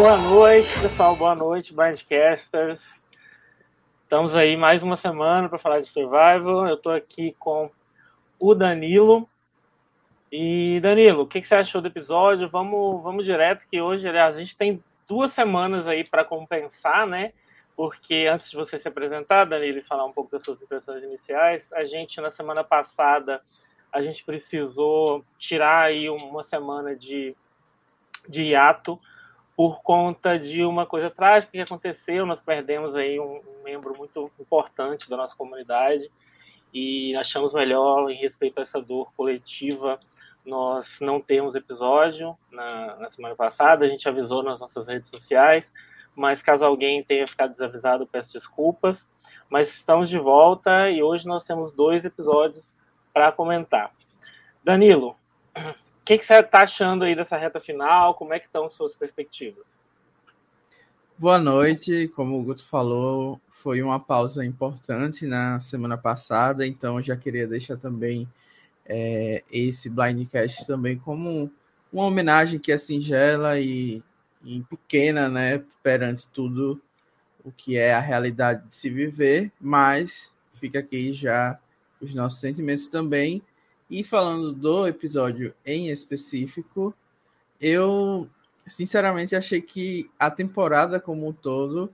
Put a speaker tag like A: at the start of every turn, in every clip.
A: Boa noite, pessoal. Boa noite, Blindcasters. Estamos aí mais uma semana para falar de Survival. Eu estou aqui com o Danilo. E Danilo, o que, que, você achou do episódio? Vamos, vamos direto, que hoje, aliás, a gente tem duas semanas aí para compensar, né? Porque antes de você se apresentar, Danilo, e falar um pouco das suas impressões iniciais, a gente na semana passada a gente precisou tirar aí uma semana de, de hiato por conta de uma coisa trágica que aconteceu. Nós perdemos aí um, membro muito importante da nossa comunidade e achamos melhor, em respeito a essa dor coletiva, nós não temos episódio na, na, semana passada, a gente avisou nas nossas redes sociais, mas caso alguém tenha ficado desavisado, peço desculpas. Mas estamos de volta e hoje nós temos dois episódios para comentar. Danilo, que, que, você está achando aí dessa reta final? Como é que estão suas perspectivas?
B: Boa noite, como o Guto falou, foi uma pausa importante na semana passada, então já queria deixar também é, esse Blindcast também como uma homenagem que é singela e, e pequena, né, perante tudo o que é a realidade de se viver, mas fica aqui já os nossos sentimentos também. E falando do episódio em específico, eu sinceramente achei que a temporada como um todo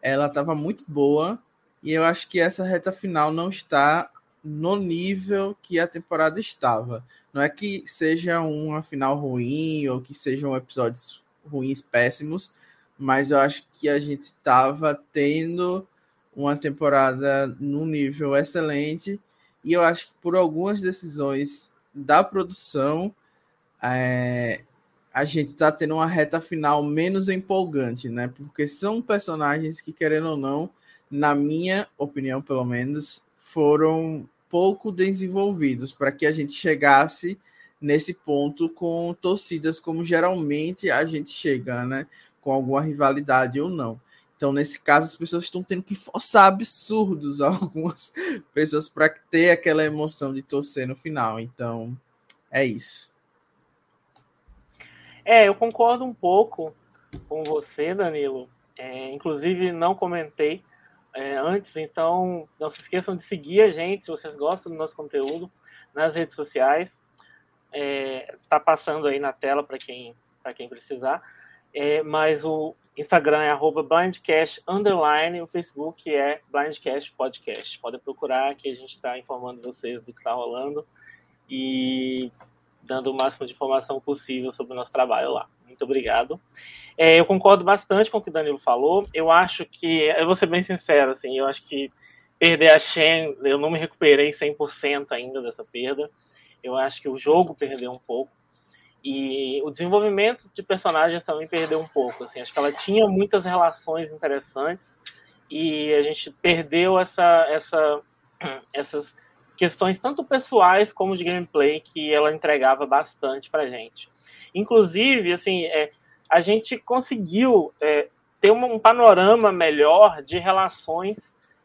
B: ela estava muito boa e eu acho que essa reta final não está no nível que a temporada estava. Não é que seja uma final ruim ou que sejam episódios ruins, péssimos, mas eu acho que a gente estava tendo uma temporada num nível excelente e eu acho que por algumas decisões da produção é, a gente está tendo uma reta final menos empolgante, né? Porque são personagens que, querendo ou não, na minha opinião, pelo menos, foram pouco desenvolvidos para que a gente chegasse nesse ponto com torcidas como geralmente a gente chega, né? Com alguma rivalidade ou não. Então, nesse caso, as pessoas estão tendo que forçar absurdos algumas pessoas para ter aquela emoção de torcer no final. Então, é isso.
A: É, eu concordo um pouco com você, Danilo. É, inclusive, não comentei é, antes, então não se esqueçam de seguir a gente se vocês gostam do nosso conteúdo nas redes sociais. É, tá passando aí na tela para quem, quem precisar. É, mas o Instagram é arroba blindcast underline, o Facebook é blindcast podcast. Podem procurar que a gente está informando vocês do que está rolando e dando o máximo de informação possível sobre o nosso trabalho lá. Muito obrigado. É, eu concordo bastante com o que o Danilo falou. Eu acho que, eu vou ser bem sincero, assim, eu acho que perder a Shen, eu não me recuperei 100% ainda dessa perda. Eu acho que o jogo perdeu um pouco. E o desenvolvimento de personagens também perdeu um pouco. Assim, acho que ela tinha muitas relações interessantes e a gente perdeu essa, essa, essas questões tanto pessoais como de gameplay que ela entregava bastante pra gente. Inclusive, assim, é, a gente conseguiu é, ter um panorama melhor de relações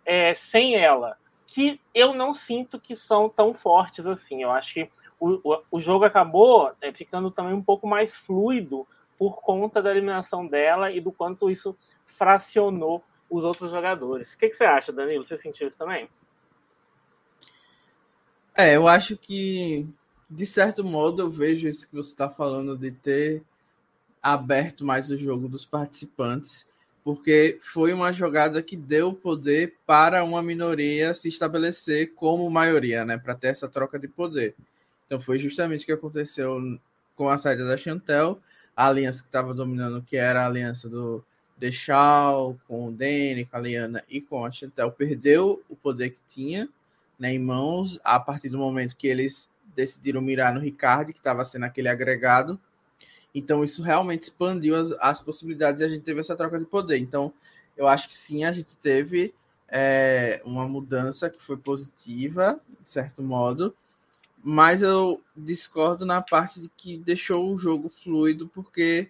A: é, sem ela, que eu não sinto que são tão fortes assim. Eu acho que o, o, o jogo acabou é, ficando também um pouco mais fluido por conta da eliminação dela e do quanto isso fracionou os outros jogadores. O que, que você acha, Danilo? Você sentiu isso também?
B: É, eu acho que, de certo modo, eu vejo isso que você está falando de ter aberto mais o jogo dos participantes, porque foi uma jogada que deu poder para uma minoria se estabelecer como maioria, né, para ter essa troca de poder. Então foi justamente o que aconteceu com a saída da Chantel, a aliança que estava dominando, que era a aliança do Deixal, com o Danny, com a Liana e com a Chantel, perdeu o poder que tinha né, em mãos a partir do momento que eles decidiram mirar no Ricardo, que estava sendo aquele agregado, então, isso realmente expandiu as, as possibilidades e a gente teve essa troca de poder. Então, eu acho que sim, a gente teve é, uma mudança que foi positiva, de certo modo, mas eu discordo na parte de que deixou o jogo fluido, porque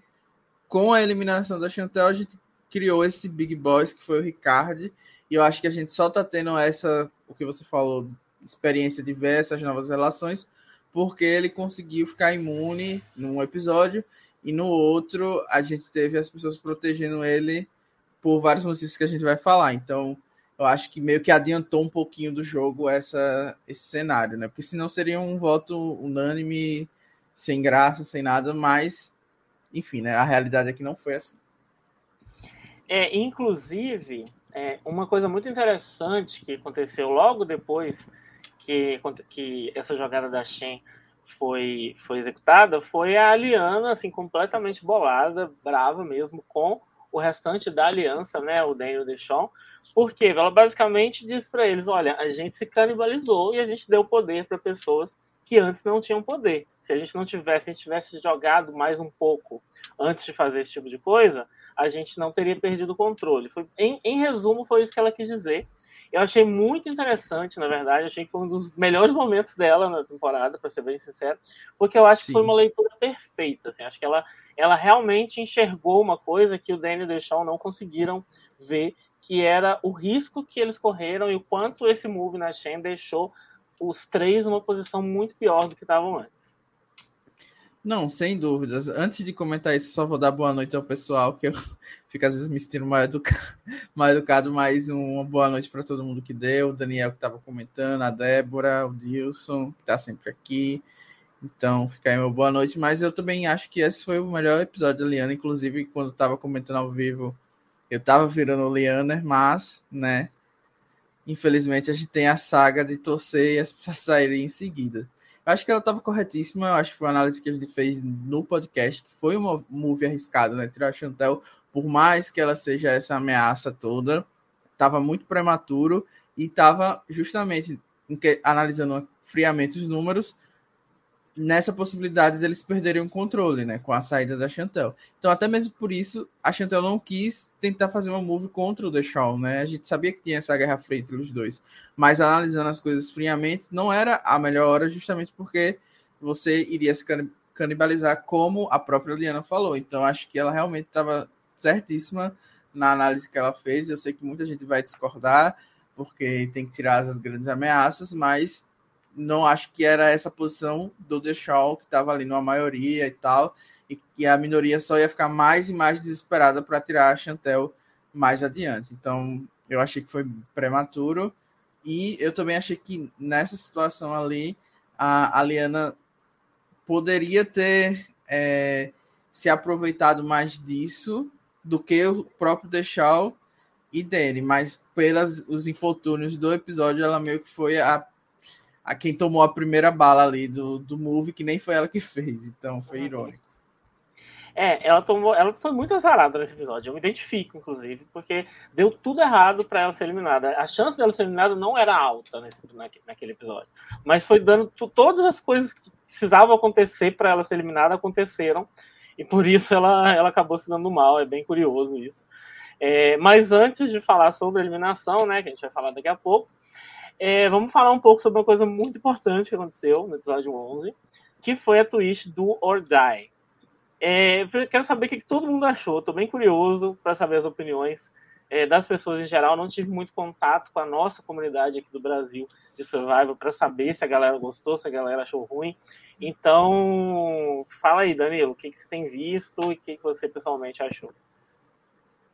B: com a eliminação da Chantel, a gente criou esse Big Boys, que foi o Ricardo, e eu acho que a gente só tá tendo essa, o que você falou, experiência de ver essas novas relações, porque ele conseguiu ficar imune num episódio e no outro a gente teve as pessoas protegendo ele por vários motivos que a gente vai falar. Então, eu acho que meio que adiantou um pouquinho do jogo essa, esse cenário, né? Porque senão seria um voto unânime, sem graça, sem nada, mas, enfim, né? A realidade é que não foi assim.
A: É, inclusive, é, uma coisa muito interessante que aconteceu logo depois que, que essa jogada da Shen foi, foi executada foi a Aliana, assim, completamente bolada, brava mesmo, com o restante da aliança, né, o Daniel Deschamps, porque ela basicamente disse para eles, olha, a gente se canibalizou e a gente deu poder para pessoas que antes não tinham poder. Se a gente não tivesse, se a gente tivesse jogado mais um pouco antes de fazer esse tipo de coisa, a gente não teria perdido o controle. Foi, em, em resumo, foi isso que ela quis dizer. Eu achei muito interessante, na verdade, achei que foi um dos melhores momentos dela na temporada, para ser bem sincero, porque eu acho Sim. que foi uma leitura perfeita. Assim, acho que ela, ela realmente enxergou uma coisa que o Danny e o Deschamps não conseguiram ver, que era o risco que eles correram e o quanto esse move na Shen deixou os três numa posição muito pior do que estavam antes.
B: Não, sem dúvidas. Antes de comentar isso, só vou dar boa noite ao pessoal, que eu fico às vezes me sentindo mal educado, mal educado mas uma boa noite para todo mundo que deu. O Daniel que estava comentando, a Débora, o Dilson, que está sempre aqui. Então, fica aí uma boa noite. Mas eu também acho que esse foi o melhor episódio da Liana. Inclusive, quando estava comentando ao vivo, eu estava virando o Liana, mas, né? Infelizmente, a gente tem a saga de torcer e as pessoas saírem em seguida acho que ela estava corretíssima. Eu acho que foi uma análise que a gente fez no podcast, que foi uma move arriscada, né? Tirar a Chantel, por mais que ela seja essa ameaça toda, estava muito prematuro e estava justamente analisando friamente os números nessa possibilidade deles perderem o controle, né, com a saída da Chantel. Então, até mesmo por isso, a Chantel não quis tentar fazer uma move contra o Deschamps, né? A gente sabia que tinha essa guerra fria entre os dois, mas analisando as coisas friamente, não era a melhor hora justamente porque você iria se canibalizar como a própria Liana falou. Então, acho que ela realmente estava certíssima na análise que ela fez. Eu sei que muita gente vai discordar, porque tem que tirar as grandes ameaças, mas não acho que era essa posição do Deschamps, que estava ali numa maioria e tal, e, a minoria só ia ficar mais e mais desesperada para tirar a Chantel mais adiante. Então, eu achei que foi prematuro, e eu também achei que nessa situação ali, a, a Liana poderia ter é, se aproveitado mais disso do que o próprio Deschamps e dele, mas pelos os infortúnios do episódio, ela meio que foi a a quem tomou a primeira bala ali do, do movie, que nem foi ela que fez, então foi uhum. irônico.
A: É, ela tomou, ela foi muito azarada nesse episódio. Eu me identifico, inclusive, porque deu tudo errado para ela ser eliminada. A chance dela ser eliminada não era alta nesse, naquele episódio, mas foi dando todas as coisas que precisavam acontecer para ela ser eliminada aconteceram e por isso ela, ela acabou se dando mal. É bem curioso isso. É, mas antes de falar sobre a eliminação, né, que a gente vai falar daqui a pouco, é, vamos falar um pouco sobre uma coisa muito importante que aconteceu no episódio 11, que foi a twist do Or Die. É, quero saber o que todo mundo achou. Estou bem curioso para saber as opiniões é, das pessoas em geral. Não tive muito contato com a nossa comunidade aqui do Brasil de Survival para saber se a galera gostou, se a galera achou ruim. Então, fala aí, Danilo, o que, que você tem visto e o que, que você pessoalmente achou?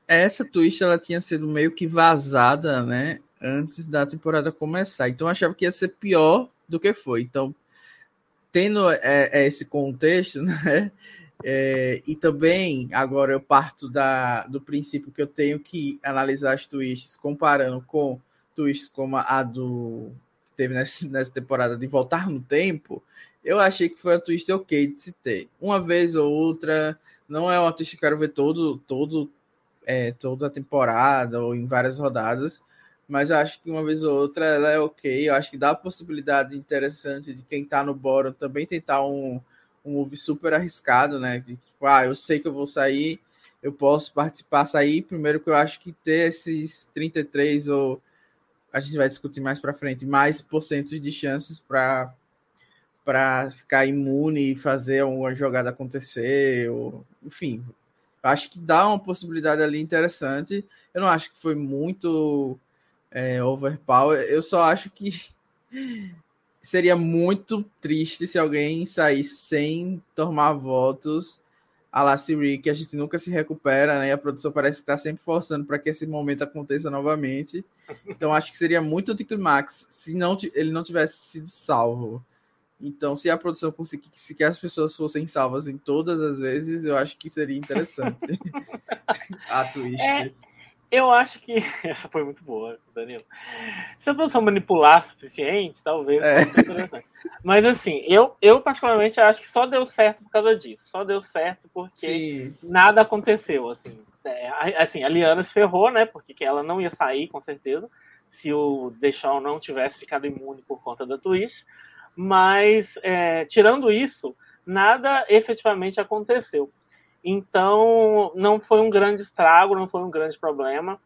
B: Essa twist ela tinha sido meio que vazada, né? Antes da temporada começar. Então achava que ia ser pior do que foi. Então, tendo é, é esse contexto, né? É, e também agora eu parto da, do princípio que eu tenho que analisar as twists comparando com twists como a do que teve nessa, nessa temporada de voltar no tempo. Eu achei que foi a twist ok de se ter. Uma vez ou outra, não é uma twist que eu quero ver todo, todo, é, toda a temporada ou em várias rodadas mas eu acho que uma vez ou outra ela é ok. Eu acho que dá a possibilidade interessante de quem tá no bórum também tentar um, um move super arriscado, né? De, tipo, ah, eu sei que eu vou sair, eu posso participar, sair. Primeiro que eu acho que ter esses 33 ou a gente vai discutir mais para frente, mais porcentos de chances para para ficar imune e fazer uma jogada acontecer, ou, enfim, acho que dá uma possibilidade ali interessante. Eu não acho que foi muito é, overpower. Eu só acho que seria muito triste se alguém saísse sem tomar votos a la Siri, que a gente nunca se recupera, né? E a produção parece estar sempre forçando para que esse momento aconteça novamente. Então acho que seria muito anticlimax se não ele não tivesse sido salvo. Então, se a produção conseguisse que as pessoas fossem salvas em todas as vezes, eu acho que seria interessante. a twist. É,
A: eu acho que. Essa foi muito boa, Danilo. Se a produção manipular o suficiente, talvez é. Mas assim, eu, eu particularmente acho que só deu certo por causa disso. Só deu certo porque Sim. nada aconteceu. Assim. É, assim, a Liana se ferrou, né? Porque ela não ia sair, com certeza, se o Deixão não tivesse ficado imune por conta da Twitch. Mas, é, tirando isso, nada efetivamente aconteceu. Então, não foi um grande estrago, não foi um grande problema.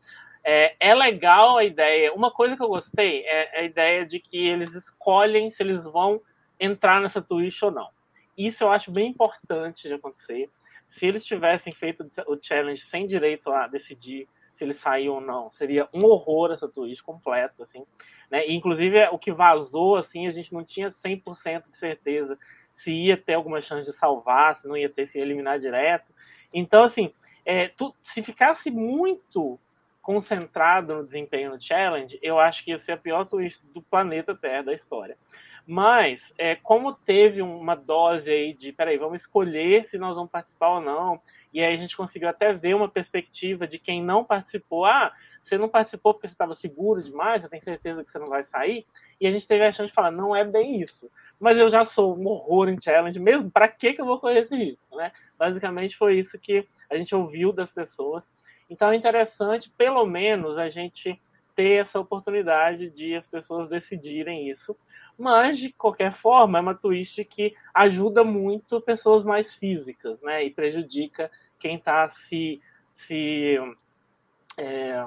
A: É, é, legal a ideia. Uma coisa que eu gostei é a ideia de que eles escolhem se eles vão entrar nessa Twitch ou não. Isso eu acho bem importante de acontecer. Se eles tivessem feito o challenge sem direito a decidir se eles saíam ou não, seria um horror essa Twitch completo, assim. Né? E, inclusive, o que vazou, assim, a gente não tinha 100% de certeza se ia ter alguma chance de salvar, se não ia ter, se eliminar direto. Então, assim, é, tu, se ficasse muito concentrado no desempenho no challenge, eu acho que ia ser a pior twist do planeta Terra da história. Mas, é, como teve uma dose aí de, peraí, vamos escolher se nós vamos participar ou não, e aí a gente conseguiu até ver uma perspectiva de quem não participou. Ah, você não participou porque você estava seguro demais, você tem certeza que você não vai sair. E a gente teve a chance de falar, não é bem isso. Mas eu já sou um horror em challenge mesmo, para que, que eu vou correr esse risco? Né? Basicamente foi isso que a gente ouviu das pessoas. Então é interessante, pelo menos, a gente ter essa oportunidade de as pessoas decidirem isso. Mas, de qualquer forma, é uma twist que ajuda muito pessoas mais físicas, né? E prejudica quem está se, se, é,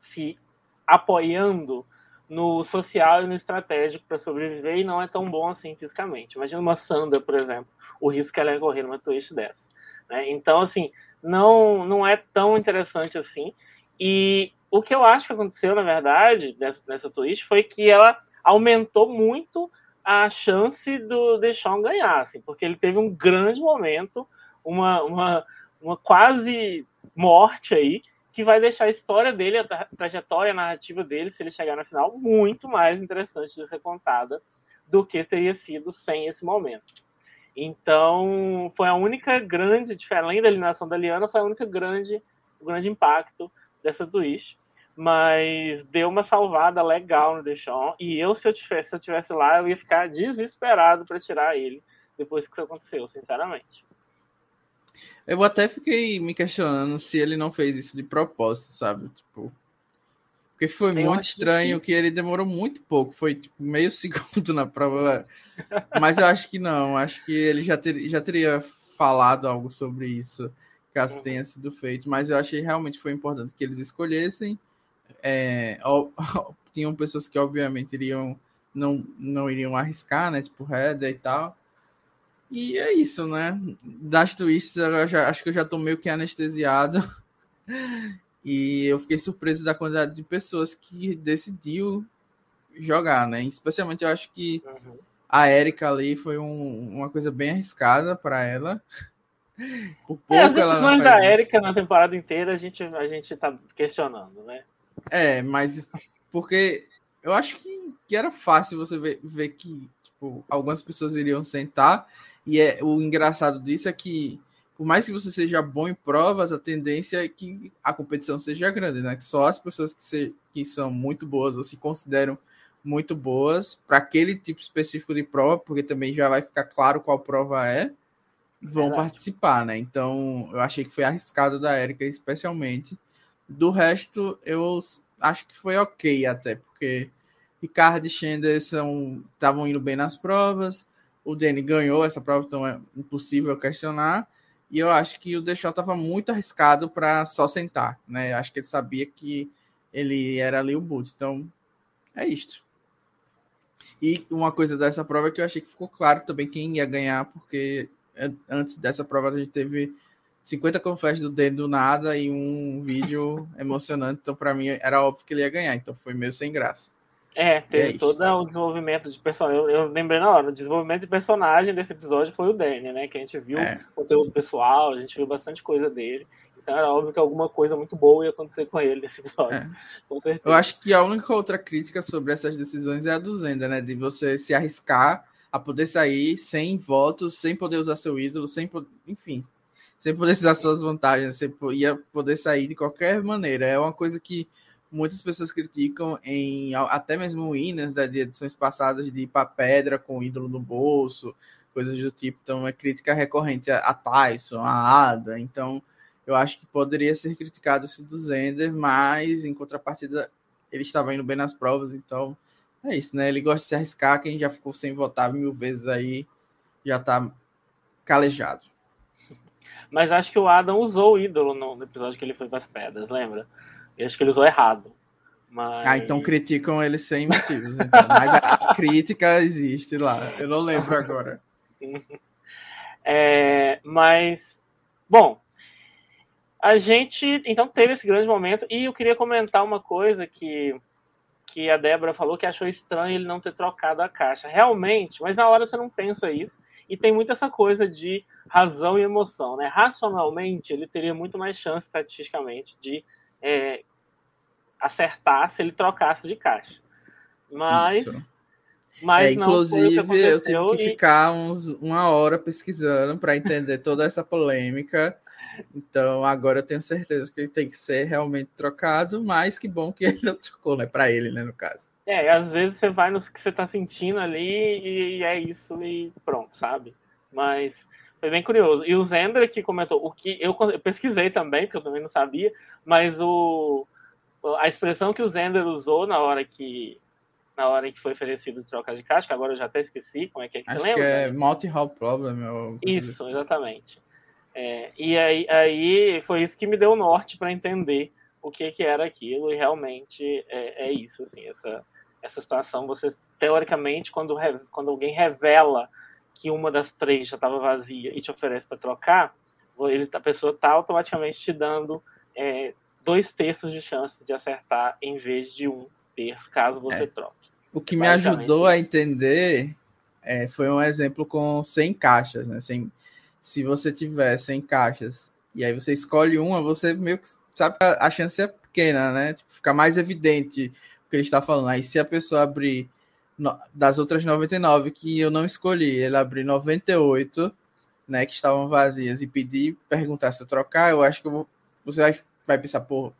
A: se apoiando no social e no estratégico para sobreviver e não é tão bom assim fisicamente. Imagina uma Sandra, por exemplo, o risco que ela ia correr numa twist dessa. Né? Então, assim, não, não é tão interessante assim. E o que eu acho que aconteceu, na verdade, nessa, nessa twist foi que ela aumentou muito a chance do Deschamps ganhar, assim, porque ele teve um grande momento, uma, uma, uma quase morte aí, que vai deixar a história dele, a trajetória a narrativa dele, se ele chegar na final, muito mais interessante de ser contada do que teria sido sem esse momento. Então, foi a única grande além da eliminação da Liana, foi a única grande, grande impacto dessa twist. Mas deu uma salvada legal no Deschamps. E eu, se eu tivesse, se eu tivesse lá, eu ia ficar desesperado para tirar ele depois que isso aconteceu, sinceramente.
B: Eu até fiquei me questionando se ele não fez isso de propósito, sabe? Tipo, porque foi eu muito estranho que... que ele demorou muito pouco, foi tipo, meio segundo na prova. Mas eu acho que não, acho que ele já, ter, já teria falado algo sobre isso, caso uhum. tenha sido feito. Mas eu achei realmente foi importante que eles escolhessem. É, ó, tinham pessoas que obviamente iriam não, não iriam arriscar, né? Tipo Reda e tal. E é isso, né? Das twists, eu já, acho que eu já tô meio que anestesiado. E eu fiquei surpreso da quantidade de pessoas que decidiu jogar, né? Especialmente eu acho que uhum. a Erika ali foi um, uma coisa bem arriscada para ela.
A: Por pouco é, as decisões da Erika na temporada inteira a gente, a gente tá questionando, né?
B: É, mas porque eu acho que, que era fácil você ver, ver que tipo, algumas pessoas iriam sentar e é, o engraçado disso é que, por mais que você seja bom em provas, a tendência é que a competição seja grande, né? Que só as pessoas que, se, que são muito boas ou se consideram muito boas para aquele tipo específico de prova, porque também já vai ficar claro qual prova é, vão Verdade. participar, né? Então, eu achei que foi arriscado da Érica, especialmente. Do resto, eu acho que foi ok até, porque Ricardo e Schender estavam indo bem nas provas, o Danny ganhou essa prova, então é impossível questionar. E eu acho que o Deschamps estava muito arriscado para só sentar, né? Acho que ele sabia que ele era ali o boot. Então, é isto. E uma coisa dessa prova é que eu achei que ficou claro também quem ia ganhar, porque antes dessa prova a gente teve 50 confessos do Danny do nada e um vídeo emocionante. Então, para mim, era óbvio que ele ia ganhar. Então, foi meio sem graça.
A: É, teve é todo o desenvolvimento de personagem. Eu, eu, lembrei na hora, o desenvolvimento de personagem desse episódio foi o Danny, né? Que a gente viu é. conteúdo pessoal, a gente viu bastante coisa dele. Então era óbvio que alguma coisa muito boa ia acontecer com ele nesse episódio. É. Com certeza.
B: Eu acho que a única outra crítica sobre essas decisões é a do Zenda, né? De você se arriscar a poder sair sem votos, sem poder usar seu ídolo, sem enfim, sem poder usar suas vantagens, você ia poder sair de qualquer maneira. É uma coisa que muitas pessoas criticam em até mesmo winners né, de edições passadas de ir para pedra com o ídolo no bolso, coisas do tipo. Então é crítica recorrente a, a Tyson, a Ada. Então eu acho que poderia ser criticado isso do Zender, mas em contrapartida ele estava indo bem nas provas, então é isso, né? Ele gosta de se arriscar, quem já ficou sem votar mil vezes aí já tá calejado.
A: Mas acho que o Adam usou o ídolo no episódio que ele foi para as pedras, lembra? Eu acho que ele usou errado. Mas...
B: Ah, então criticam ele sem motivos. Então. Mas a crítica existe lá. Eu não lembro agora.
A: É, mas, bom, a gente então teve esse grande momento e eu queria comentar uma coisa que, que a Débora falou que achou estranho ele não ter trocado a caixa. Realmente, mas na hora você não pensa isso. E tem muito essa coisa de razão e emoção, né? Racionalmente, ele teria muito mais chance, estatisticamente, de é, acertar se ele trocasse de caixa. Mas. Isso.
B: Mas é, inclusive, eu tive que e... ficar uns, uma hora pesquisando para entender toda essa polêmica. Então, agora eu tenho certeza que ele tem que ser realmente trocado, mas que bom que ele não trocou, né? Para ele, né, no caso.
A: É, às vezes você vai no que você tá sentindo ali e é isso e pronto, sabe? Mas foi bem curioso. E o Zender que comentou, o que eu, eu pesquisei também, porque eu também não sabia, mas o a expressão que o Zender usou na hora que na hora que foi oferecido troca de caixa, que agora eu já até esqueci como é que é que
B: Acho
A: lembra.
B: que é multi-hall problem.
A: Isso, exatamente. É, e aí, aí foi isso que me deu norte para entender o que, que era aquilo, e realmente é, é isso, assim, essa, essa situação, você, teoricamente, quando, quando alguém revela que uma das três já estava vazia e te oferece para trocar, ele, a pessoa está automaticamente te dando é, dois terços de chance de acertar em vez de um terço, caso você é. troque.
B: O que me ajudou a entender é, foi um exemplo com 100 caixas, né? Sem, se você tiver 100 caixas e aí você escolhe uma, você meio que sabe que a chance é pequena, né? Tipo, fica mais evidente o que ele está falando. Aí se a pessoa abrir no, das outras 99 que eu não escolhi, ele abrir 98, né, que estavam vazias e pedir, perguntar se eu trocar, eu acho que eu vou, você vai, vai pensar, pô,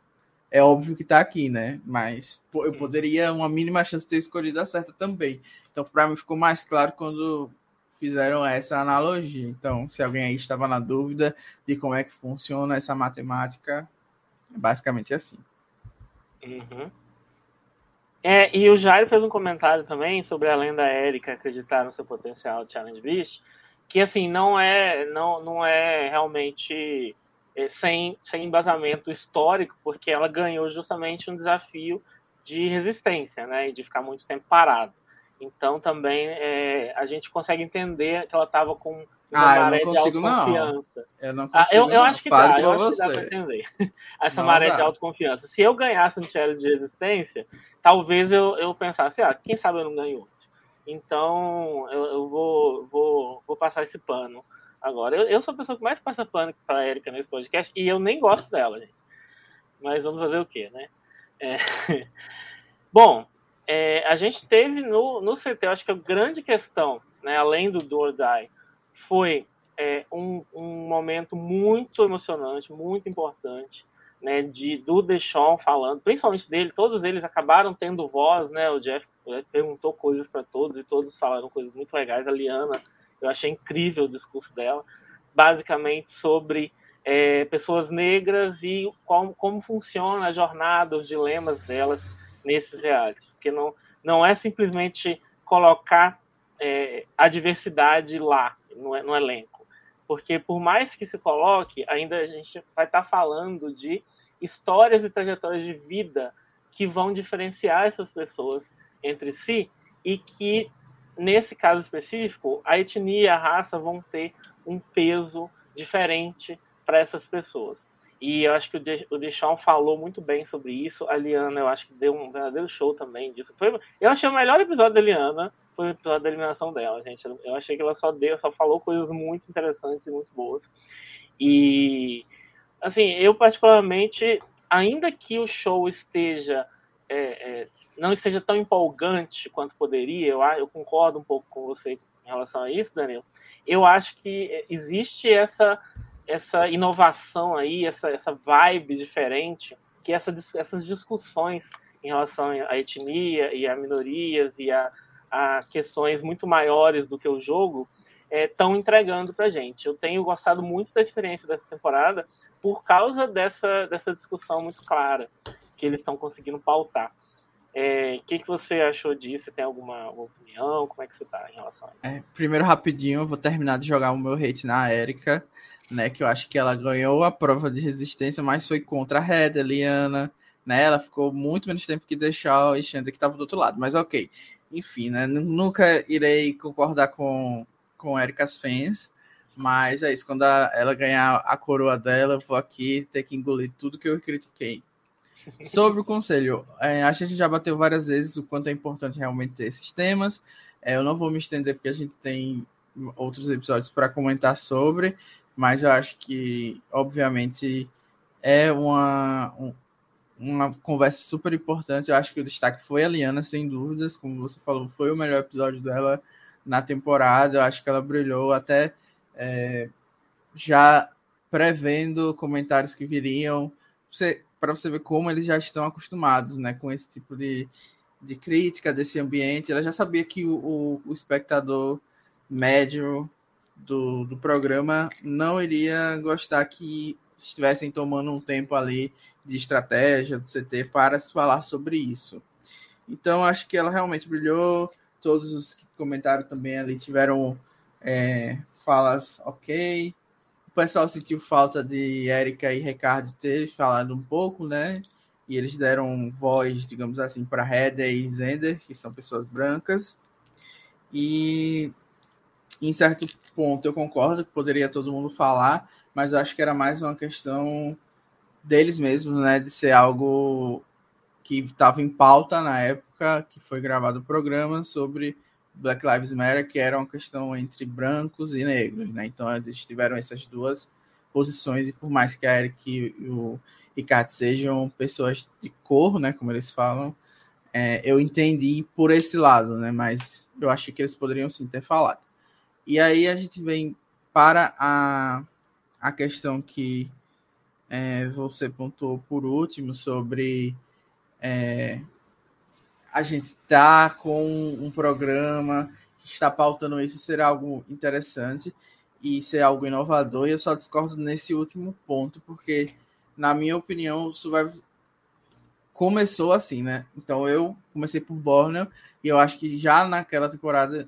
B: é óbvio que tá aqui, né? Mas pô, eu poderia uma mínima chance de ter escolhido a certa também. Então, para mim ficou mais claro quando fizeram essa analogia. Então, se alguém aí estava na dúvida de como é que funciona essa matemática, é basicamente assim.
A: Uhum. É, e o Jairo fez um comentário também sobre a lenda Érica acreditar no seu potencial de Challenge Beast, que assim não é não, não é realmente sem, sem embasamento histórico, porque ela ganhou justamente um desafio de resistência, né, e de ficar muito tempo parado. Então também é, a gente consegue entender que ela estava com uma
B: ah, maré de autoconfiança.
A: Não. Eu não consigo. Ah, eu, eu acho que dá, eu acho que dá para entender. Essa não maré dá. de autoconfiança. Se eu ganhasse um challenge de resistência, talvez eu, eu pensasse, ah, quem sabe eu não ganho outro. Então eu, eu vou, vou, vou passar esse pano agora. Eu, eu sou a pessoa que mais passa pano para a Erika nesse podcast e eu nem gosto dela, gente. Mas vamos fazer o quê, né? É... Bom, é, a gente teve no, no CT, acho que a grande questão, né, além do Do Die, foi é, um, um momento muito emocionante, muito importante, né, de, do Deshaun falando, principalmente dele, todos eles acabaram tendo voz, né, o Jeff perguntou coisas para todos e todos falaram coisas muito legais, a Liana, eu achei incrível o discurso dela, basicamente sobre é, pessoas negras e como, como funciona a jornada, os dilemas delas, nesses reais, porque não, não é simplesmente colocar é, a diversidade lá no, no, elenco, porque por mais que se coloque, ainda a gente vai estar tá falando de histórias e trajetórias de vida que vão diferenciar essas pessoas entre si e que nesse caso específico a etnia, a raça vão ter um peso diferente para essas pessoas. E eu acho que o Deschamps falou muito bem sobre isso. A Liana, eu acho que deu um verdadeiro show também disso. Foi, eu achei o melhor episódio da Liana foi o episódio da eliminação dela, gente. Eu achei que ela só deu, só falou coisas muito interessantes e muito boas. E assim, eu particularmente, ainda que o show esteja é, é, não esteja tão empolgante quanto poderia, eu, eu concordo um pouco com você em relação a isso, Daniel. Eu acho que existe essa essa inovação aí, essa, essa vibe diferente, que essa, essas discussões em relação à etnia e a minorias e a, a questões muito maiores do que o jogo estão é, entregando para gente. Eu tenho gostado muito da experiência dessa temporada por causa dessa, dessa discussão muito clara que eles estão conseguindo pautar. O é, que, que você achou disso? Tem alguma, opinião? Como é que você está em relação a isso?
B: É, primeiro, rapidinho, eu vou terminar de jogar o meu hate na Erika, né? Que eu acho que ela ganhou a prova de resistência, mas foi contra a Red, a Liana, né? Ela ficou muito menos tempo que deixar o Alexandre que estava do outro lado. Mas ok. Enfim, né? Nunca irei concordar com, com Erika's fans. Mas é isso, quando a, ela ganhar a coroa dela, eu vou aqui ter que engolir tudo que eu critiquei. Sobre o conselho, é, acho que a gente já bateu várias vezes o quanto é importante realmente ter esses temas. É, eu não vou me estender porque a gente tem outros episódios para comentar sobre, mas eu acho que, obviamente, é uma, um, uma conversa super importante. Eu acho que o destaque foi a Liana, sem dúvidas, como você falou, foi o melhor episódio dela na temporada. Eu acho que ela brilhou até é, já prevendo comentários que viriam. Você, para você ver como eles já estão acostumados né, com esse tipo de, de crítica desse ambiente. Ela já sabia que o, o, o espectador médio do, do programa não iria gostar que estivessem tomando um tempo ali de estratégia do CT para se falar sobre isso. Então, acho que ela realmente brilhou. Todos os que comentaram também ali tiveram é, falas ok. O pessoal sentiu falta de Érica e Ricardo ter falado um pouco, né? E eles deram voz, digamos assim, para Heather e Zender, que são pessoas brancas. E em certo ponto eu concordo que poderia todo mundo falar, mas eu acho que era mais uma questão deles mesmos, né? De ser algo que estava em pauta na época que foi gravado o programa sobre Black Lives Matter, que era uma questão entre brancos e negros, né? Então eles tiveram essas duas posições e por mais que a Eric e o Ricardo sejam pessoas de cor, né, como eles falam, é, eu entendi por esse lado, né? Mas eu achei que eles poderiam sim ter falado. E aí a gente vem para a, a questão que é, você pontuou por último sobre é, a gente está com um programa que está pautando isso ser algo interessante e ser algo inovador. E eu só discordo nesse último ponto, porque, na minha opinião, o Survivor começou assim, né? Então eu comecei por Borneo e eu acho que já naquela temporada,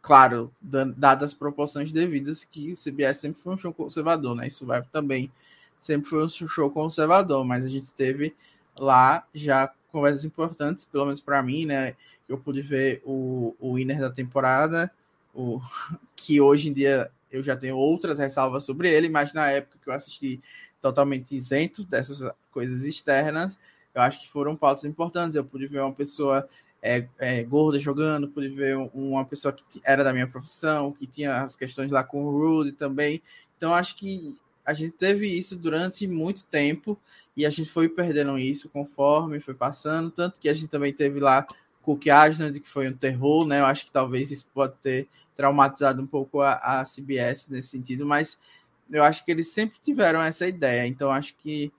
B: claro, dadas as proporções devidas, que CBS sempre foi um show conservador, né? E Survivor também sempre foi um show conservador, mas a gente teve lá já conversas importantes, pelo menos para mim, né? Eu pude ver o, o winner da temporada, o, que hoje em dia eu já tenho outras ressalvas sobre ele, mas na época que eu assisti totalmente isento dessas coisas externas, eu acho que foram pautas importantes. Eu pude ver uma pessoa é, é, gorda jogando, pude ver uma pessoa que era da minha profissão, que tinha as questões lá com o Rude também. Então, acho que a gente teve isso durante muito tempo e a gente foi perdendo isso conforme foi passando, tanto que a gente também teve lá Cook Island, que foi um terror, né? Eu acho que talvez isso pode ter traumatizado um pouco a, a CBS nesse sentido, mas eu acho que eles sempre tiveram essa ideia, então acho que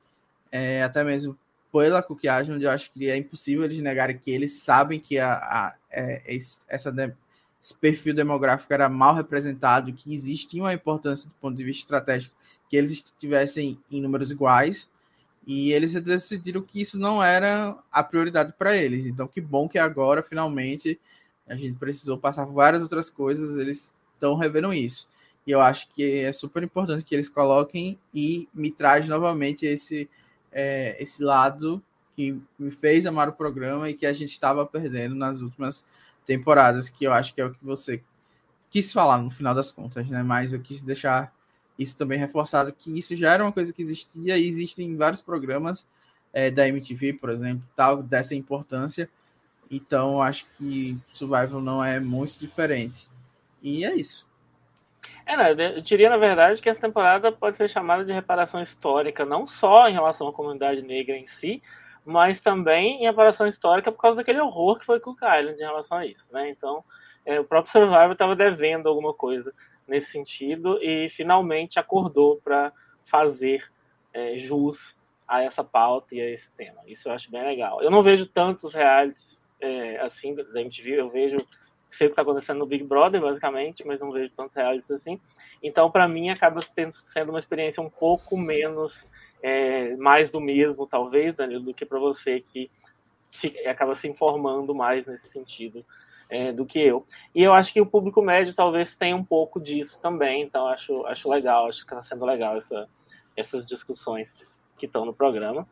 B: é, até mesmo pela Cook Island, eu acho que é impossível eles negarem que eles sabem que a, a é, essa esse perfil demográfico era mal representado, que existia uma importância do ponto de vista estratégico que eles estivessem em números iguais, e eles decidiram que isso não era a prioridade para eles. Então, que bom que agora, finalmente, a gente precisou passar várias outras coisas, eles estão revendo isso. E eu acho que é super importante que eles coloquem e me traz novamente esse, é, esse lado que me fez amar o programa e que a gente estava perdendo nas últimas temporadas, que eu acho que é o que você quis falar no final das contas, né? Mas eu quis deixar isso também reforçado que isso já era uma coisa que existia e existe em vários programas é, da MTV, por exemplo, tal, dessa importância. Então, acho que Survival não é muito diferente. E é isso.
A: É, né, eu diria, na verdade, que essa temporada pode ser chamada de reparação histórica, não só em relação à comunidade negra em si, mas também em reparação histórica por causa daquele horror que foi com o Island em relação a isso, né? Então, é, o próprio Survivor estava devendo alguma coisa nesse sentido e finalmente acordou para fazer é, jus a essa pauta e a esse tema. Isso eu acho bem legal. Eu não vejo tantos realities é, assim da MTV, eu vejo sei o que está acontecendo no Big Brother, basicamente, mas não vejo tantos realities assim. Então, para mim, acaba sendo uma experiência um pouco menos, é, mais do mesmo, talvez, Danilo, do que para você que acaba se informando mais nesse sentido é, do que eu. E eu acho que o público médio talvez tenha um pouco disso também, então acho, acho legal, acho que está sendo legal essa, essas discussões que estão no programa.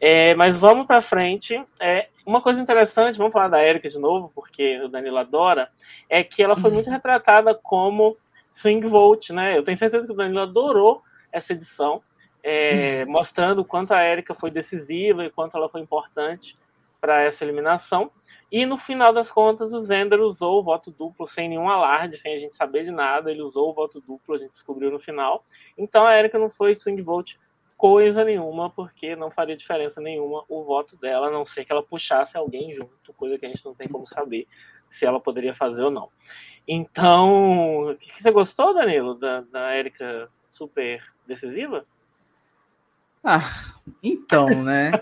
A: É, mas vamos para frente. É, uma coisa interessante, vamos falar da Erika de novo, porque o Danilo adora, é que ela foi muito retratada como swing vote, né? Eu tenho certeza que o Danilo adorou essa edição, é, mostrando o quanto a Erika foi decisiva e quanto ela foi importante para essa eliminação. E no final das contas, o Zender usou o voto duplo sem nenhum alarde, sem a gente saber de nada. Ele usou o voto duplo, a gente descobriu no final. Então a Erika não foi swing vote coisa nenhuma, porque não faria diferença nenhuma o voto dela, a não ser que ela puxasse alguém junto, coisa que a gente não tem como saber se ela poderia fazer ou não. Então, o que você gostou, Danilo, da, da Erika super decisiva?
B: Ah, então, né?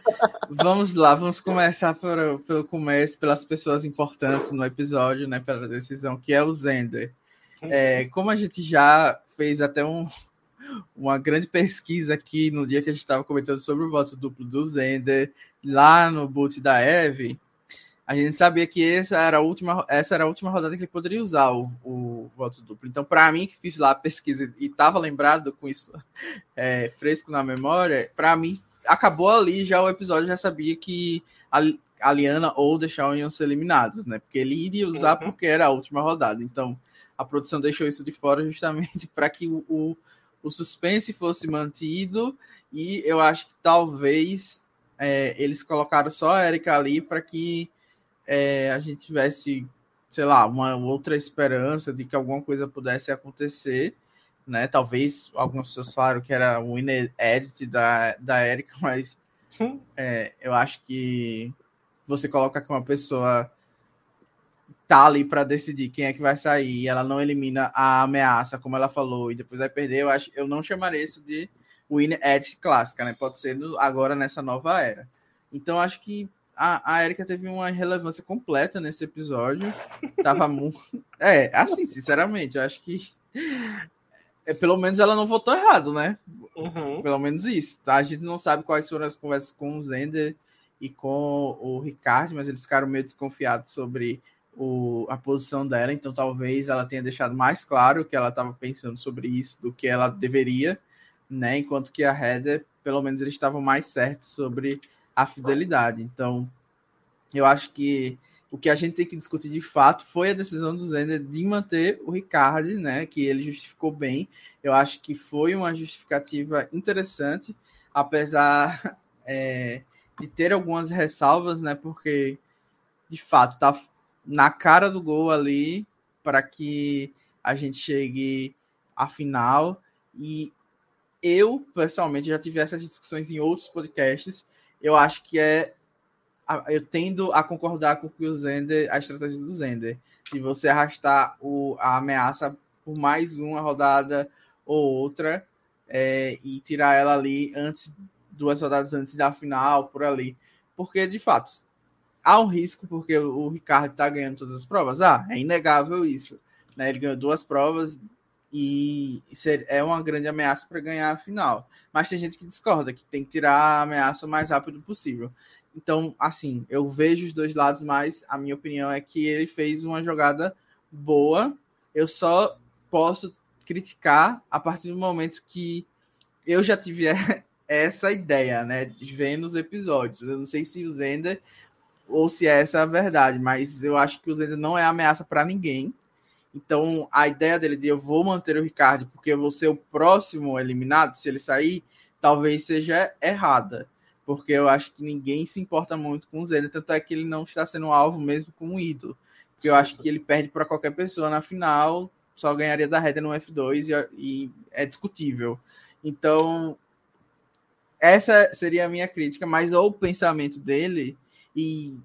B: vamos lá, vamos começar por, pelo começo, pelas pessoas importantes no episódio, né? Pela decisão, que é o Zender. É, como a gente já fez até um, uma grande pesquisa aqui no dia que a gente estava comentando sobre o voto duplo do Zender, lá no boot da Eve, a gente sabia que essa era a última, essa era a última rodada que ele poderia usar o, o voto duplo. Então, para mim, que fiz lá a pesquisa e estava lembrado com isso é, fresco na memória, para mim, acabou ali já o episódio, já sabia que a, a Liana ou o Shawn iam ser eliminados, né? Porque ele iria usar uhum. porque era a última rodada. Então, a produção deixou isso de fora justamente para que o, o, o, suspense fosse mantido. E eu acho que talvez é, eles colocaram só a Erika ali para que é, a gente tivesse, sei lá, uma outra esperança de que alguma coisa pudesse acontecer, né? Talvez algumas pessoas falaram que era um edit da, da Erika, mas é, eu acho que você coloca que uma pessoa tá ali para decidir quem é que vai sair, ela não elimina a ameaça, como ela falou, e depois vai perder, eu acho, eu não chamaria isso de win edit clássica, né? Pode ser no, agora nessa nova era. Então acho que a, a Erika teve uma relevância completa nesse episódio. Tava muito. É, assim, sinceramente, eu acho que. É, pelo menos ela não votou errado, né? Uhum. Pelo menos isso. Tá? A gente não sabe quais foram as conversas com o Zender e com o Ricardo, mas eles ficaram meio desconfiados sobre o, a posição dela, então talvez ela tenha deixado mais claro que ela estava pensando sobre isso do que ela deveria, né? Enquanto que a Heather, pelo menos eles estavam mais certos sobre a fidelidade. Então, eu acho que o que a gente tem que discutir de fato foi a decisão do Zender de manter o Ricardo, né? Que ele justificou bem. Eu acho que foi uma justificativa interessante, apesar é, de ter algumas ressalvas, né? Porque de fato tá na cara do gol ali para que a gente chegue à final. E eu, pessoalmente, já tive essas discussões em outros podcasts eu acho que é. Eu tendo a concordar com o Zender, a estratégia do Zender, de você arrastar o, a ameaça por mais uma rodada ou outra é, e tirar ela ali antes, duas rodadas antes da final, por ali. Porque, de fato, há um risco, porque o Ricardo está ganhando todas as provas. Ah, é inegável isso. Né? Ele ganhou duas provas e é uma grande ameaça para ganhar a final. Mas tem gente que discorda, que tem que tirar a ameaça o mais rápido possível. Então, assim, eu vejo os dois lados, mas a minha opinião é que ele fez uma jogada boa. Eu só posso criticar a partir do momento que eu já tive essa ideia, né? Vendo os episódios. Eu não sei se o Zender ou se é essa a verdade, mas eu acho que o Zender não é ameaça para ninguém Então, a ideia dele de eu vou manter o Ricardo porque eu vou ser o próximo eliminado, se ele sair, talvez seja errada. Porque eu acho que ninguém se importa muito com o Zeno, tanto é que ele não está sendo alvo mesmo como ídolo. Porque eu acho que ele perde para qualquer pessoa na final, só ganharia da reta no F2 e, e é discutível. Então, essa seria a minha crítica, mas o pensamento dele e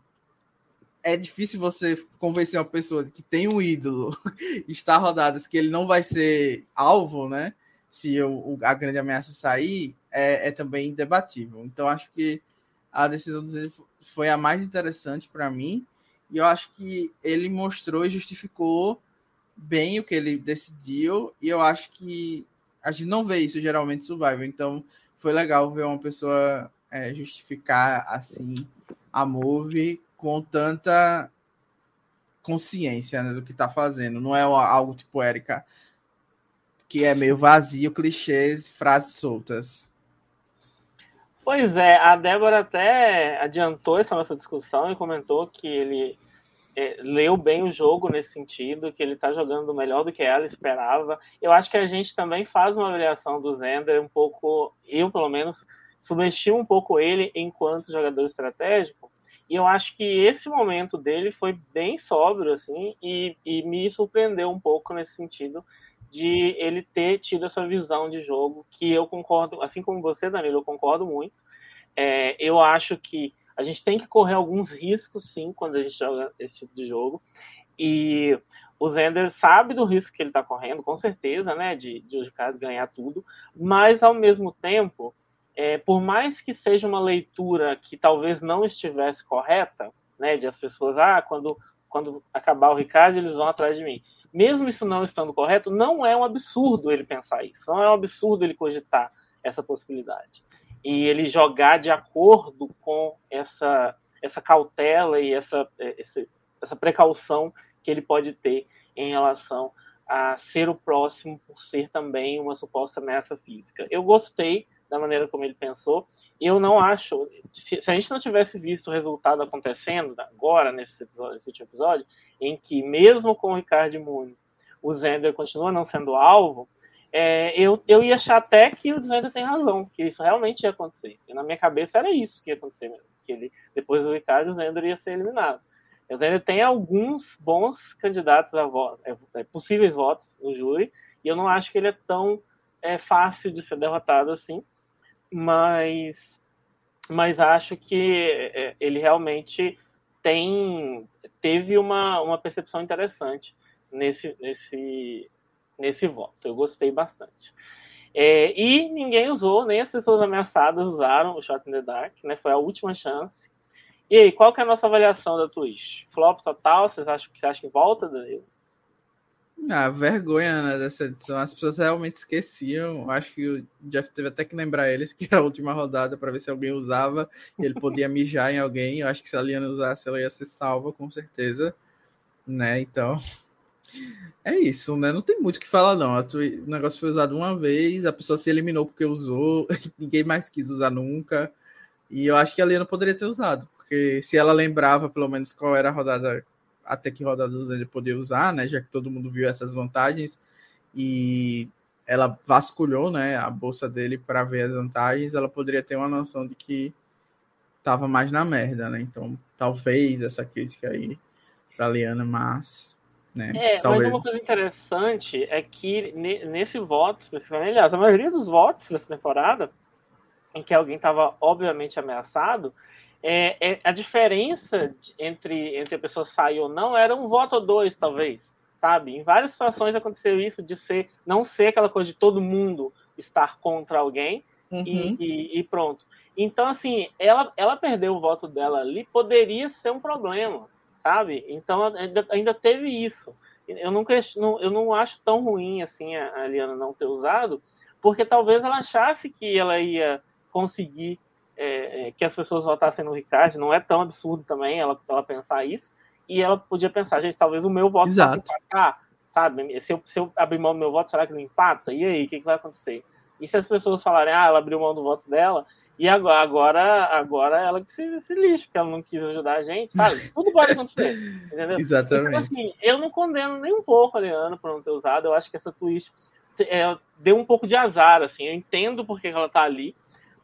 B: é difícil você convencer uma pessoa que tem um ídolo, está rodadas, que ele não vai ser alvo, né? Se o, a grande ameaça sair, é, é também debatível. Então, acho que a decisão dele foi a mais interessante para mim. E eu acho que ele mostrou e justificou bem o que ele decidiu. E eu acho que a gente não vê isso geralmente em Survivor. Então, foi legal ver uma pessoa é, justificar assim a move com tanta consciência né, do que está fazendo. Não é algo tipo Érica, que é meio vazio, clichês, frases soltas.
A: Pois é, a Débora até adiantou essa nossa discussão e comentou que ele é, leu bem o jogo nesse sentido, que ele está jogando melhor do que ela esperava. Eu acho que a gente também faz uma avaliação do Zender um pouco, eu pelo menos, subestimo um pouco ele enquanto jogador estratégico, e eu acho que esse momento dele foi bem sóbrio, assim, e, e me surpreendeu um pouco nesse sentido de ele ter tido essa visão de jogo, que eu concordo, assim como você, Danilo, eu concordo muito. É, eu acho que a gente tem que correr alguns riscos, sim, quando a gente joga esse tipo de jogo. E o Zender sabe do risco que ele está correndo, com certeza, né, de, de o Ricardo ganhar tudo, mas ao mesmo tempo é, por mais que seja uma leitura que talvez não estivesse correta, né, de as pessoas, ah, quando, quando acabar o Ricardo, eles vão atrás de mim. Mesmo isso não estando correto, não é um absurdo ele pensar isso, não é um absurdo ele cogitar essa possibilidade. E ele jogar de acordo com essa, essa cautela e essa, essa, essa precaução que ele pode ter em relação a ser o próximo por ser também uma suposta ameaça física. Eu gostei da maneira como ele pensou. Eu não acho, se a gente não tivesse visto o resultado acontecendo agora, nesse, episódio, nesse último episódio, em que mesmo com o Ricardo Imune, o Zender continua não sendo alvo, é, eu, eu ia achar até que o Zender tem razão, que isso realmente ia acontecer. E na minha cabeça era isso que ia acontecer mesmo, que ele, depois do Ricardo, o Zender ia ser eliminado. O Zender tem alguns bons candidatos a voto, é, é, possíveis votos no júri, e eu não acho que ele é tão é, fácil de ser derrotado assim mas, mas acho que é, ele realmente tem teve uma, uma percepção interessante nesse, nesse, nesse voto. Eu gostei bastante. É, e ninguém usou, nem as pessoas ameaçadas usaram o Shot in the Dark, né? Foi a última chance. E aí, qual que é a nossa avaliação da Twitch? Flop total? Vocês acham que você acha que volta, Danilo?
B: Ah, vergonha né, dessa edição. As pessoas realmente esqueciam. Acho que o Jeff teve até que lembrar eles que era a última rodada para ver se alguém usava e ele podia mijar em alguém. Eu acho que se a Liana usasse, ela ia ser salva, com certeza. Né? Então. É isso, né? Não tem muito o que falar, não. O negócio foi usado uma vez, a pessoa se eliminou porque usou, ninguém mais quis usar nunca. E eu acho que a Liana poderia ter usado, porque se ela lembrava pelo menos qual era a rodada até que rodadas ele poder usar, né? Já que todo mundo viu essas vantagens e ela vasculhou, né, a bolsa dele para ver as vantagens, ela poderia ter uma noção de que tava mais na merda, né? Então, talvez essa crítica aí para Liana, mas né,
A: é,
B: talvez...
A: mas uma coisa interessante é que nesse voto, especificamente, aliás, a maioria dos votos dessa temporada, em que alguém estava obviamente ameaçado, é, é, a diferença entre, entre a pessoa sair ou não era um voto ou dois, talvez, sabe? Em várias situações aconteceu isso de ser não ser aquela coisa de todo mundo estar contra alguém uhum. e, e, e, pronto. Então, assim, ela, ela perdeu o voto dela ali, poderia ser um problema, sabe? Então, ainda, ainda teve isso. Eu, nunca, não, eu não acho tão ruim assim a, a Liana não ter usado, porque talvez ela achasse que ela ia conseguir é, é, que as pessoas votassem no Ricardo, não é tão absurdo também ela, ela pensar isso, e ela podia pensar, gente, talvez o meu voto
B: Exato.
A: empatar, sabe? Se eu, se eu abrir mão do meu voto, será que não empata? E aí, o que, que vai acontecer? E se as pessoas falarem, ah, ela abriu mão do voto dela, E agora, agora, agora ela que se, se lixa, porque ela não quis ajudar a gente, sabe? Tudo pode acontecer, entendeu?
B: Exatamente. Então,
A: assim, eu não condeno nem um pouco a Liana por não ter usado. Eu acho que essa twist é, deu um pouco de azar, assim. Eu entendo porque ela tá ali,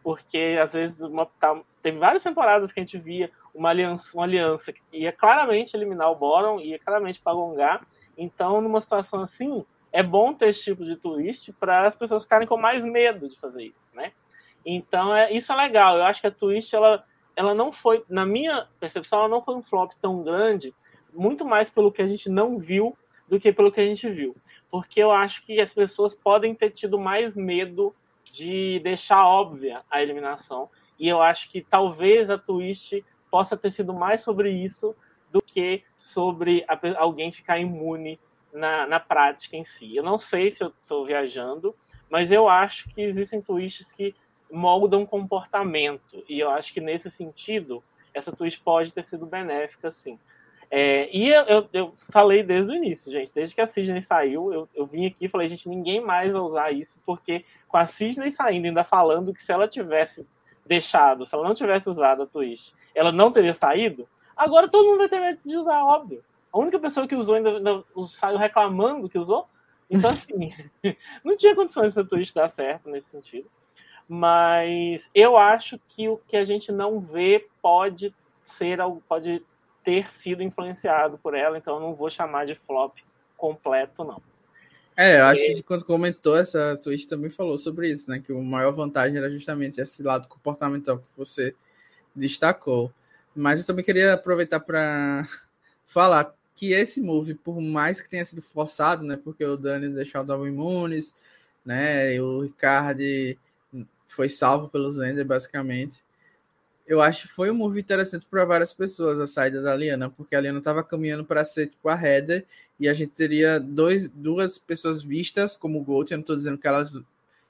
A: porque às vezes uma, tá, teve várias temporadas que a gente via uma aliança, uma aliança que ia claramente eliminar o Boron, ia claramente pagongar. Então, numa situação assim, é bom ter esse tipo de twist para as pessoas ficarem com mais medo de fazer isso, né? Então, é, isso é legal. Eu acho que a twist, ela, ela não foi, na minha percepção, ela não foi um flop tão grande, muito mais pelo que a gente não viu do que pelo que a gente viu. Porque eu acho que as pessoas podem ter tido mais medo de deixar óbvia a eliminação. E eu acho que talvez a twist possa ter sido mais sobre isso do que sobre a, alguém ficar imune na, na prática em si. Eu não sei se eu estou viajando, mas eu acho que existem twists que moldam comportamento. E eu acho que nesse sentido, essa twist pode ter sido benéfica, sim. É, e eu, eu, falei desde o início, gente, desde que a Sidney saiu, eu, eu vim aqui e falei, gente, ninguém mais vai usar isso, porque com a Sidney saindo, ainda falando que se ela tivesse deixado, se ela não tivesse usado a twist, ela não teria saído, agora todo mundo vai ter medo de usar, óbvio. A única pessoa que usou ainda, ainda saiu reclamando que usou. Então, assim, não tinha condições dessa twist dar certo nesse sentido. Mas eu acho que o que a gente não vê pode ser pode ter sido influenciado por ela, então eu não vou chamar de flop completo, não.
B: É, eu acho que quando comentou essa twist também falou sobre isso, né? Que a maior vantagem era justamente esse lado comportamental que você destacou. Mas eu também queria aproveitar para falar que esse move, por mais que tenha sido forçado, né? Porque o Dani deixou o Dalvin Nunes, né? E o Ricardo foi salvo pelos Lender, basicamente. Eu acho que foi um move interessante para várias pessoas a saída da Liana, porque a Liana estava caminhando para ser tipo a header e a gente teria dois, duas pessoas vistas como Gold. Eu não estou dizendo que elas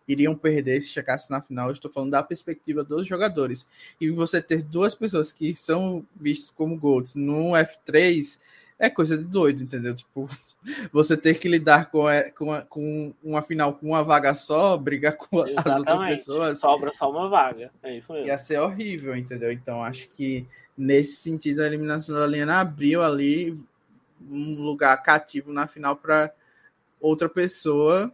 B: iriam perder se chegasse na final, estou falando da perspectiva dos jogadores. E você ter duas pessoas que são vistas como Golds no F3 é coisa de doido, entendeu? Tipo, você ter que lidar com, com, com uma final com uma vaga só, brigar com Exatamente. as outras pessoas.
A: Sobra só uma vaga, é isso mesmo.
B: Ia ser horrível, entendeu? Então acho que nesse sentido a eliminação da Liana abriu ali um lugar cativo na final para outra pessoa.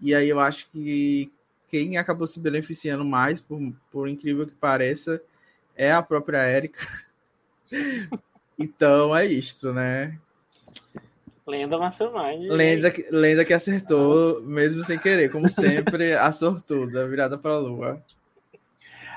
B: E aí eu acho que quem acabou se beneficiando mais, por, por incrível que pareça, é a própria Érica. então é isto, né?
A: Lenda Mastermind.
B: Lenda, que, lenda que acertou, mesmo sem querer, como sempre, a sortuda, virada para a lua.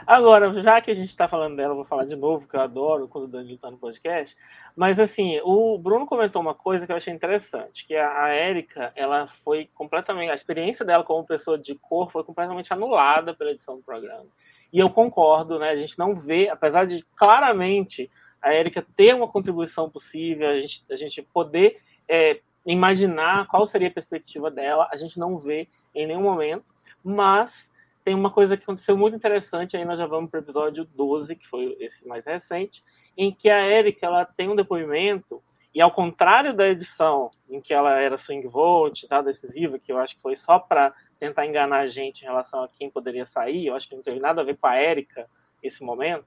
A: Agora, já que a gente está falando dela, vou falar de novo, que eu adoro quando o Danilo está no podcast. Mas, assim, o Bruno comentou uma coisa que eu achei interessante, que a, a Érica, ela foi completamente... A experiência dela como pessoa de cor foi completamente anulada pela edição do programa. E eu concordo, né? A gente não vê, apesar de claramente a Érica ter uma contribuição possível, a gente, a gente poder é, imaginar qual seria a perspectiva dela, a gente não vê em nenhum momento, mas tem uma coisa que aconteceu muito interessante, aí nós já vamos para o episódio 12, que foi esse mais recente, em que a Erika ela tem um depoimento, e ao contrário da edição em que ela era swing vote, tá, decisiva, que eu acho que foi só para tentar enganar a gente em relação a quem poderia sair, eu acho que não teve nada a ver com a Erika esse momento.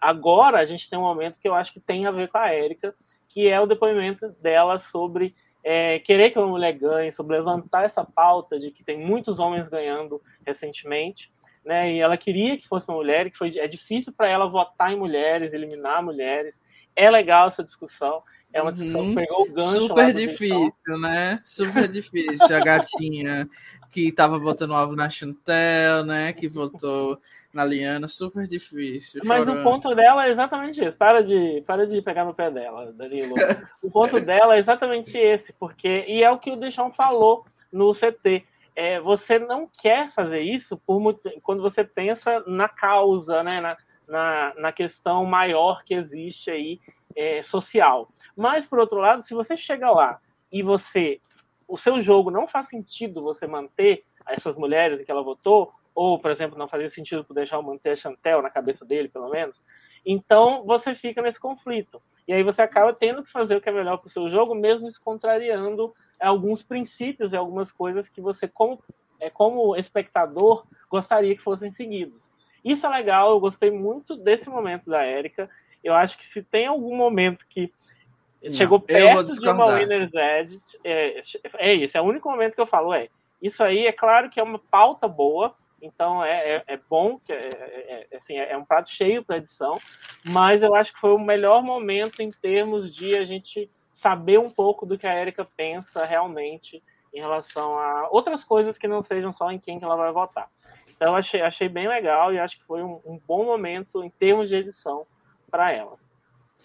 A: Agora a gente tem um momento que eu acho que tem a ver com a Erika, que é o depoimento dela sobre é, querer que uma mulher ganhe, sobre levantar essa pauta de que tem muitos homens ganhando recentemente, né? E ela queria que fosse uma mulher, que foi, é difícil para ela votar em mulheres, eliminar mulheres. É legal essa discussão. É uma discussão uhum. que pegou o gancho.
B: Super difícil, né? Super difícil. A gatinha que estava votando alvo na Chantel, né? Que votou na Liana, super difícil.
A: Mas chorando. o ponto dela é exatamente esse. Para de, para de pegar no pé dela, Danilo. o ponto dela é exatamente esse, porque e é o que o Deixão falou no CT. É, você não quer fazer isso por muito, quando você pensa na causa, né, na, na, na questão maior que existe aí é, social. Mas por outro lado, se você chega lá e você o seu jogo não faz sentido você manter essas mulheres que ela votou, ou, por exemplo, não fazia sentido deixar manter a Chantel na cabeça dele, pelo menos, então você fica nesse conflito. E aí você acaba tendo que fazer o que é melhor para o seu jogo, mesmo se contrariando alguns princípios e algumas coisas que você, como, é, como espectador, gostaria que fossem seguidos. Isso é legal, eu gostei muito desse momento da Érica. Eu acho que se tem algum momento que não, chegou perto de uma Winner's Edge, é, é isso, é o único momento que eu falo, é, isso aí é claro que é uma pauta boa, então é, é, é bom, que é, é, é assim, é um prato cheio para edição, mas eu acho que foi o melhor momento em termos de a gente saber um pouco do que a Erika pensa realmente em relação a outras coisas que não sejam só em quem que ela vai votar. Então, eu achei, achei bem legal e acho que foi um, um bom momento em termos de edição para ela.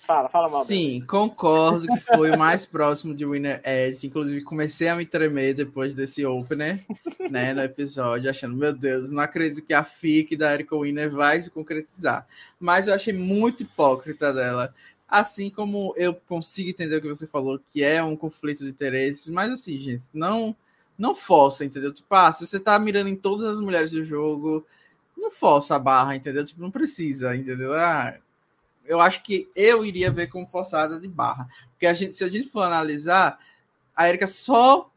A: Fala, fala mal.
B: Sim, concordo que foi o mais próximo de Winner Edge. Inclusive, comecei a me tremer depois desse opener, né, no episódio, achando, meu Deus, não acredito que a FIC da Erika Winner vai se concretizar. Mas eu achei muito hipócrita dela. Assim como eu consigo entender o que você falou, que é um conflito de interesses, mas assim, gente, não não força, entendeu? Tipo, ah, se você tá mirando em todas as mulheres do jogo, não força a barra, entendeu? Tipo, não precisa, entendeu? Ah, eu acho que eu iria ver como forçada de barra. Porque a gente, se a gente for analisar, a Erika só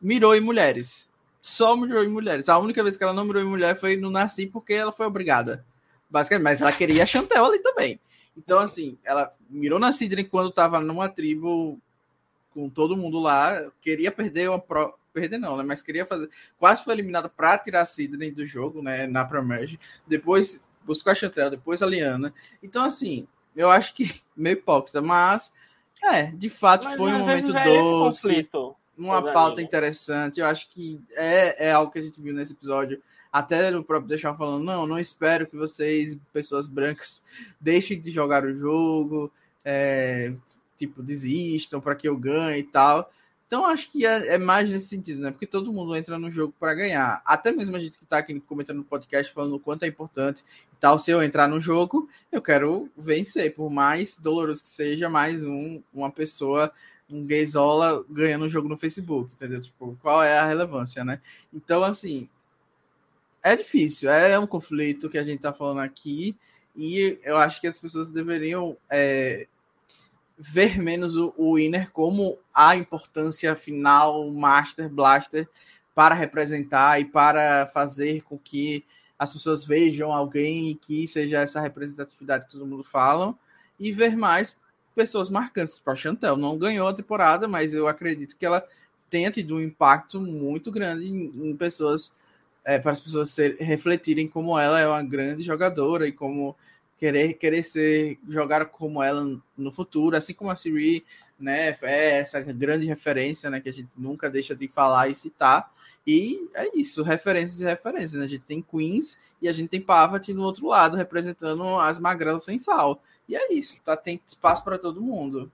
B: mirou em mulheres. Só mirou em mulheres. A única vez que ela não mirou em mulher foi no Nasci porque ela foi obrigada. Basicamente, mas ela queria a Chantel ali também. Então, assim, ela mirou na Sidney quando tava numa tribo com todo mundo lá, queria perder uma pro... perder não, né? Mas queria fazer, quase foi eliminada para tirar a Sidney do jogo, né, na Promerge. Depois buscou a Chantel, depois a Liana. Então, assim, eu acho que meio hipócrita, mas é, de fato mas, foi um momento é doce, uma pauta interessante. Eu acho que é, é algo que a gente viu nesse episódio até o próprio deixar falando, não, não espero que vocês, pessoas brancas, deixem de jogar o jogo, é, tipo, desistam para que eu ganhe e tal. Então acho que é, é, mais nesse sentido, né? Porque todo mundo entra no jogo para ganhar. Até mesmo a gente que está aqui comentando no podcast falando o quanto é importante e tal. Se eu entrar no jogo, eu quero vencer, por mais doloroso que seja, mais um, uma pessoa, um gaysola ganhando o jogo no Facebook, entendeu? Tipo, qual é a relevância, né? Então, assim, é difícil, é um conflito que a gente está falando aqui, e eu acho que as pessoas deveriam é, ver menos o, o Winner como a importância final, Master, Blaster, para representar e para fazer com que as pessoas vejam alguém que seja essa representatividade que todo mundo fala, e ver mais pessoas marcantes. Tipo, a Chantel não ganhou a temporada, mas eu acredito que ela tenha tido um impacto muito grande em, em pessoas é, para as pessoas ser, refletirem como ela é uma grande jogadora e como querer querer ser jogar como ela no futuro, assim como a Siri, né, é essa grande referência, né, que a gente nunca deixa de falar e citar. E é isso, referências e referências. Né? A gente tem Queens e a gente tem Pavat no outro lado, representando as magrelas sem sal. E é isso, tá? Tem espaço para todo mundo.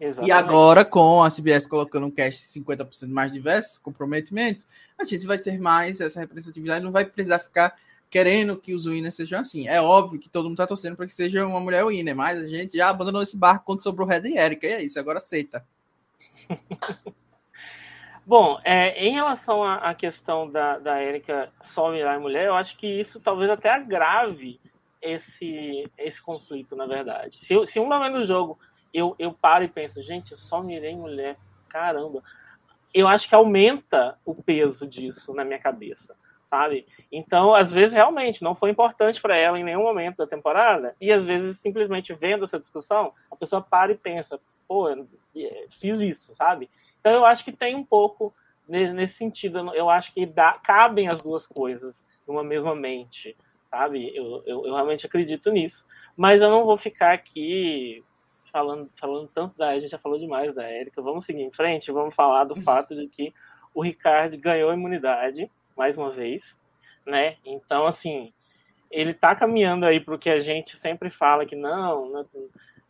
B: Exatamente. E agora, com a CBS colocando um cast 50% mais diverso, comprometimento, a gente vai ter mais essa representatividade, não vai precisar ficar querendo que os winners sejam assim. É óbvio que todo mundo tá torcendo para que seja uma mulher winner, mas a gente já abandonou esse barco quando sobrou Red e Erika, e é isso, agora aceita.
A: Bom, é, em relação à, questão da, da Erika só virar mulher, eu acho que isso talvez até agrave esse, esse conflito, na verdade. Se, se um momento do jogo eu, eu paro e penso, gente, eu só mirei mulher, caramba. Eu acho que aumenta o peso disso na minha cabeça, sabe? Então, às vezes, realmente, não foi importante para ela em nenhum momento da temporada, e às vezes, simplesmente vendo essa discussão, a pessoa para e pensa, pô, fiz isso, sabe? Então, eu acho que tem um pouco nesse sentido, eu acho que dá, cabem as duas coisas numa mesma mente, sabe? Eu, eu, eu realmente acredito nisso, mas eu não vou ficar aqui falando, falando tanto da. A gente já falou demais da Érica. Vamos seguir em frente, vamos falar do fato de que o Ricardo ganhou imunidade, mais uma vez, né? Então, assim, ele tá caminhando aí para o que a gente sempre fala que não, não,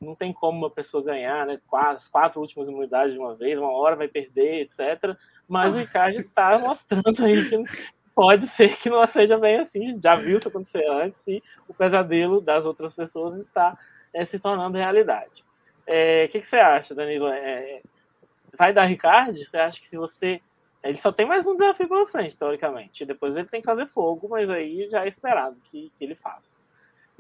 A: não tem como uma pessoa ganhar, né? Quatro, quatro últimas imunidades de uma vez, uma hora vai perder, etc. Mas o Ricardo está mostrando aí que pode ser que não seja bem assim. Já viu isso acontecer antes e o pesadelo das outras pessoas está é, se tornando realidade. O é, que, que, você acha, Danilo? É, vai dar Ricardo? Você acha que se você. Ele só tem mais um desafio pela frente, teoricamente. Depois ele tem que fazer fogo, mas aí já é esperado que, que ele faça.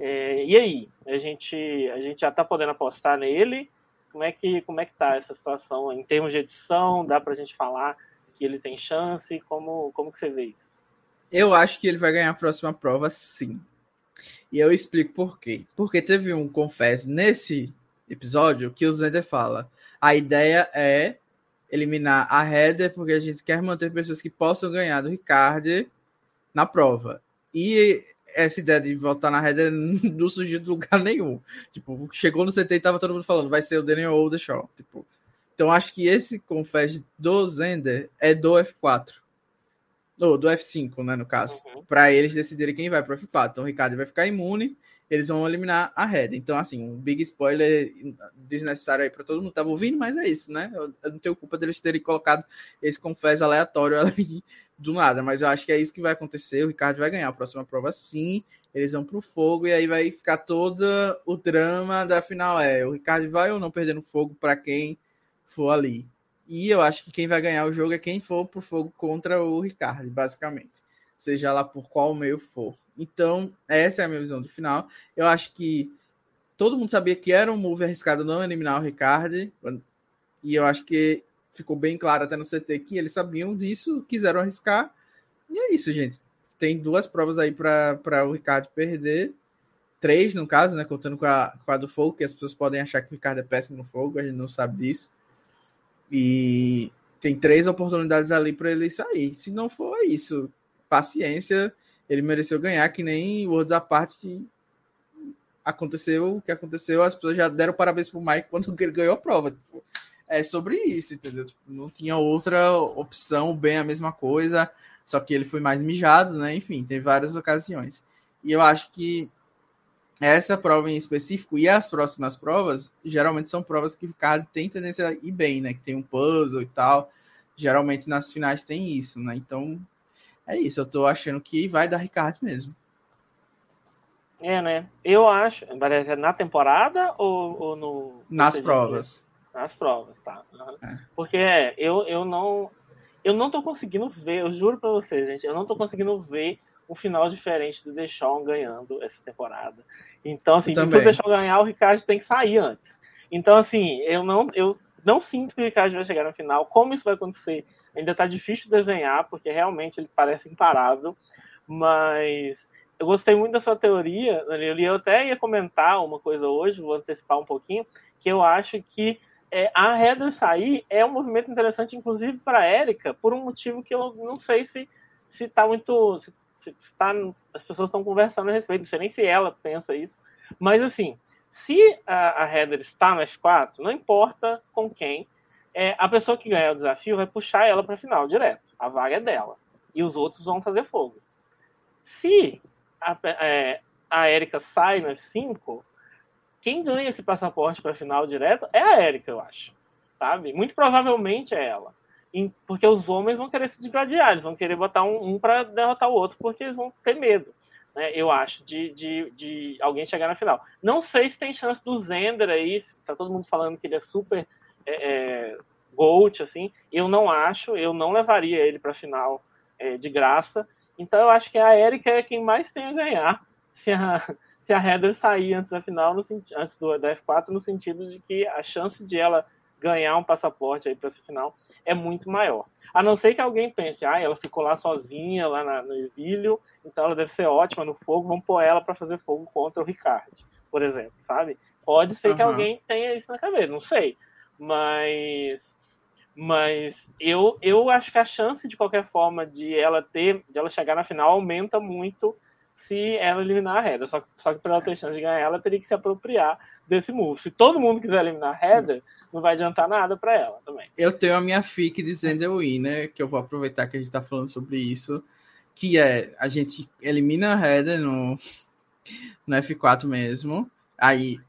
A: É, e aí? A gente, a gente já está podendo apostar nele? Como é, que, como é que tá essa situação em termos de edição? Dá para a gente falar que ele tem chance? Como, como que você vê isso?
B: Eu acho que ele vai ganhar a próxima prova, sim. E eu explico por quê. Porque teve um confesso nesse episódio que o Zender fala. A ideia é eliminar a Heather, porque a gente quer manter pessoas que possam ganhar do Ricardo na prova. E essa ideia de voltar na Heather não surgiu de lugar nenhum. Tipo, chegou no CT e tava todo mundo falando, vai ser o Daniel ou o Shaw. Tipo, então acho que esse confess do Zender é do F4. Ou do F5, né, no caso. Uhum. Para eles decidirem quem vai para o F4. Então o Ricardo vai ficar imune, eles vão eliminar a Red. Então, assim, um big spoiler desnecessário aí para todo mundo que tava ouvindo, mas é isso, né? Eu, eu, não tenho culpa deles terem colocado esse confess aleatório ali do nada, mas eu acho que é isso que vai acontecer. O Ricardo vai ganhar a próxima prova sim. Eles vão pro fogo e aí vai ficar todo o drama da final. É, o Ricardo vai ou não perdendo fogo para quem for ali. E eu acho que quem vai ganhar o jogo é quem for pro fogo contra o Ricardo, basicamente. Seja lá por qual meio for. Então, essa é a minha visão do final. Eu acho que todo mundo sabia que era um move arriscado não eliminar o Ricardo. E eu acho que ficou bem claro até no CT que eles sabiam disso, quiseram arriscar. E é isso, gente. Tem duas provas aí para o Ricardo perder. Três, no caso, né? Contando com a, com a do fogo, que as pessoas podem achar que o Ricardo é péssimo no fogo, a gente não sabe disso. E tem três oportunidades ali para ele sair. Se não for isso, paciência, ele mereceu ganhar, que nem Worlds Apart que aconteceu o que aconteceu, as pessoas já deram parabéns pro Mike quando ele ganhou a prova. Tipo, é sobre isso, entendeu? Tipo, não tinha outra opção, bem a mesma coisa, só que ele foi mais mijado, né? Enfim, tem várias ocasiões. E eu acho que essa prova em específico e as próximas provas, geralmente são provas que o Ricardo tem tendência a ir bem, né? Que tem um puzzle e tal. Geralmente nas finais tem isso, né? Então, é isso. Eu tô achando que vai dar Ricardo mesmo.
A: É, né? Eu acho. Na temporada ou, ou no.
B: Nas provas.
A: Nas provas, tá. Uhum. É. Porque é, eu, eu não. Eu não tô conseguindo ver, eu juro pra vocês, gente, eu não tô conseguindo ver um final diferente do Deshaun ganhando essa temporada. Então, assim, se o Deshaun ganhar, o Ricardo tem que sair antes. Então, assim, eu não, eu não sinto que o Ricardo vai chegar no final. Como isso vai acontecer? Ainda tá difícil de desenhar, porque realmente ele parece imparável. Mas eu gostei muito da sua teoria, e eu até ia comentar uma coisa hoje, vou antecipar um pouquinho, que eu acho que é, a Heather sair é um movimento interessante, inclusive para a Érica, por um motivo que eu não sei se se tá muito se tá, as pessoas estão conversando a respeito, não sei nem se ela pensa isso, mas assim, se a, a Heather está no F4, não importa com quem, é, a pessoa que ganhar o desafio vai puxar ela para a final direto, a vaga é dela, e os outros vão fazer fogo. Se a, é, a Erika sai no F5, quem ganha esse passaporte para a final direto é a Erika, eu acho. Sabe? Muito provavelmente é ela porque os homens vão querer se desgladiar, eles vão querer botar um, um para derrotar o outro, porque eles vão ter medo, né, eu acho, de, de, de alguém chegar na final. Não sei se tem chance do Zender aí, tá todo mundo falando que ele é super é, é, Gold, assim, eu não acho, eu não levaria ele para a final é, de graça, então eu acho que a Erika é quem mais tem a ganhar se a, se a Heather sair antes da final, no, antes do, da F4, no sentido de que a chance de ela ganhar um passaporte aí para essa final é muito maior. A não ser que alguém pense, ah, ela ficou lá sozinha, lá na, no exílio, então ela deve ser ótima no fogo, vamos pôr ela para fazer fogo contra o Ricardo, por exemplo, sabe? Pode ser uhum. que alguém tenha isso na cabeça, não sei. Mas mas eu, eu acho que a chance de qualquer forma de ela ter de ela chegar na final aumenta muito se ela eliminar a Heather. Só, só que para ela ter chance de ganhar, ela teria que se apropriar desse move. Se todo mundo quiser eliminar a Heather, não vai adiantar nada para ela também.
B: Eu tenho a minha fic dizendo eu ir, né? Que eu vou aproveitar que a gente tá falando sobre isso. Que é a gente elimina a Heather no, no F4 mesmo. Aí,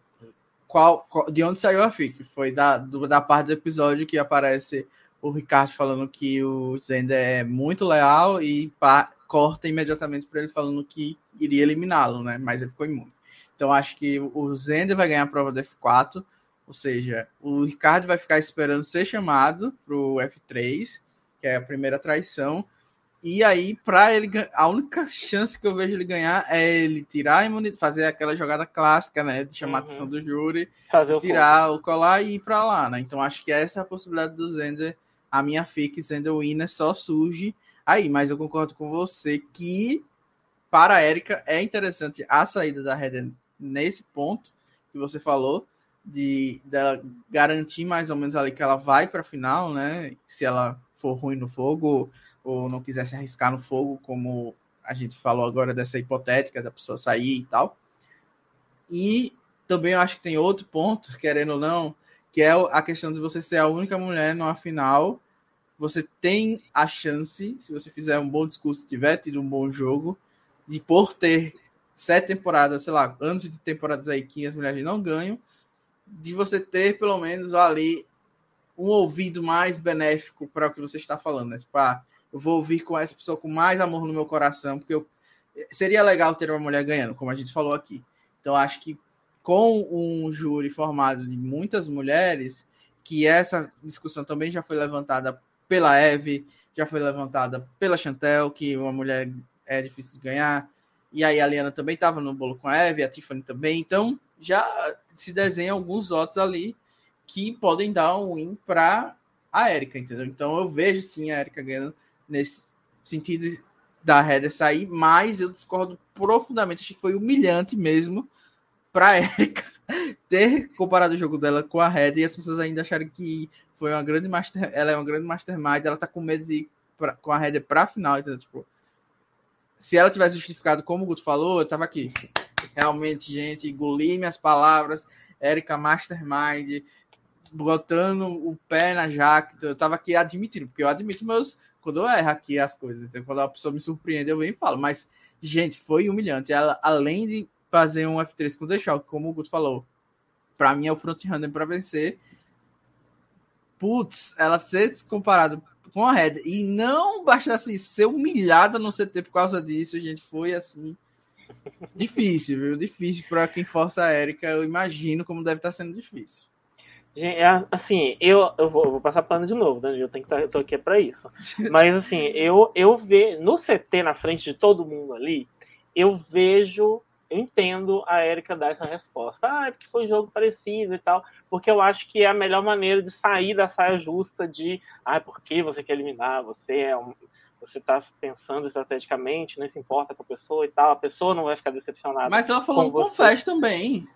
B: qual, qual, de onde saiu a fic? Foi da, do, da parte do episódio que aparece o Ricardo falando que o Zender é muito leal e corta imediatamente para ele falando que iria eliminá-lo, né? Mas ele ficou imune. Então acho que o Zender vai ganhar a prova do F4, ou seja, o Ricardo vai ficar esperando ser chamado para o F3, que é a primeira traição. E aí, para ele, a única chance que eu vejo ele ganhar é ele tirar a imunidade, fazer aquela jogada clássica, né, de chamar uhum. a atenção do júri, fazer tirar o, o colar e ir para lá, né? Então acho que essa é a possibilidade do Zender. A minha fic Zender Winner só surge aí, mas eu concordo com você que para a Erika é interessante a saída da Heather nesse ponto que você falou, de dela garantir mais ou menos ali que ela vai para a final, né? Se ela for ruim no fogo ou não quiser se arriscar no fogo, como a gente falou agora dessa hipotética da pessoa sair e tal. E também eu acho que tem outro ponto, querendo ou não, que é a questão de você ser a única mulher numa final. Você tem a chance, se você fizer um bom discurso, tiver tido um bom jogo, de por ter sete temporadas, sei lá, anos de temporadas aí que as mulheres não ganham, de você ter pelo menos ali um ouvido mais benéfico para o que você está falando, né? Tipo, ah, eu vou ouvir com essa pessoa com mais amor no meu coração, porque eu... seria legal ter uma mulher ganhando, como a gente falou aqui. Então, acho que com um júri formado de muitas mulheres, que essa discussão também já foi levantada pela Eve, já foi levantada pela Chantel, que uma mulher é difícil de ganhar, e aí a Liana também estava no bolo com a Eve, a Tiffany também, então já se desenham alguns votos ali que podem dar um win para a Erika, entendeu? Então eu vejo sim a Erika ganhando nesse sentido da Heather sair, mas eu discordo profundamente, achei que foi humilhante mesmo para Erika ter comparado o jogo dela com a Heather e as pessoas ainda acharem que foi uma grande master, ela é uma grande mastermind, ela tá com medo de ir pra, com a Heather para a final, entendeu? Tipo, se ela tivesse justificado como o Guto falou, eu tava aqui. Realmente, gente, engoli minhas palavras. Érica Mastermind, botando o pé na jaca. Eu tava aqui admitindo, porque eu admito meus. Quando eu erro aqui as coisas, então, quando a pessoa me surpreende, eu venho e falo. Mas, gente, foi humilhante. Ela, além de fazer um F3 com deixar, como o Guto falou, para mim é o frontrunner para vencer. Putz, ela ser comparado com a Red e não bastasse ser humilhada no CT por causa disso, gente, foi assim Difícil, viu? Difícil para quem força a Érica. Eu imagino como deve estar tá sendo difícil.
A: Gente, é, assim, eu, eu, vou, eu vou passar pano de novo, né? Eu tenho que tá, eu tô aqui é para isso. Mas assim, eu eu vejo no CT na frente de todo mundo ali, eu vejo, eu entendo a Érica dar essa resposta. Ah, é porque foi um jogo parecido e tal, porque eu acho que é a melhor maneira de sair da saia justa de, ah, por que você quer eliminar? Você é um, você está pensando estrategicamente, não se importa com a pessoa e tal, a pessoa não vai ficar decepcionada.
B: Mas ela falou no Confess também.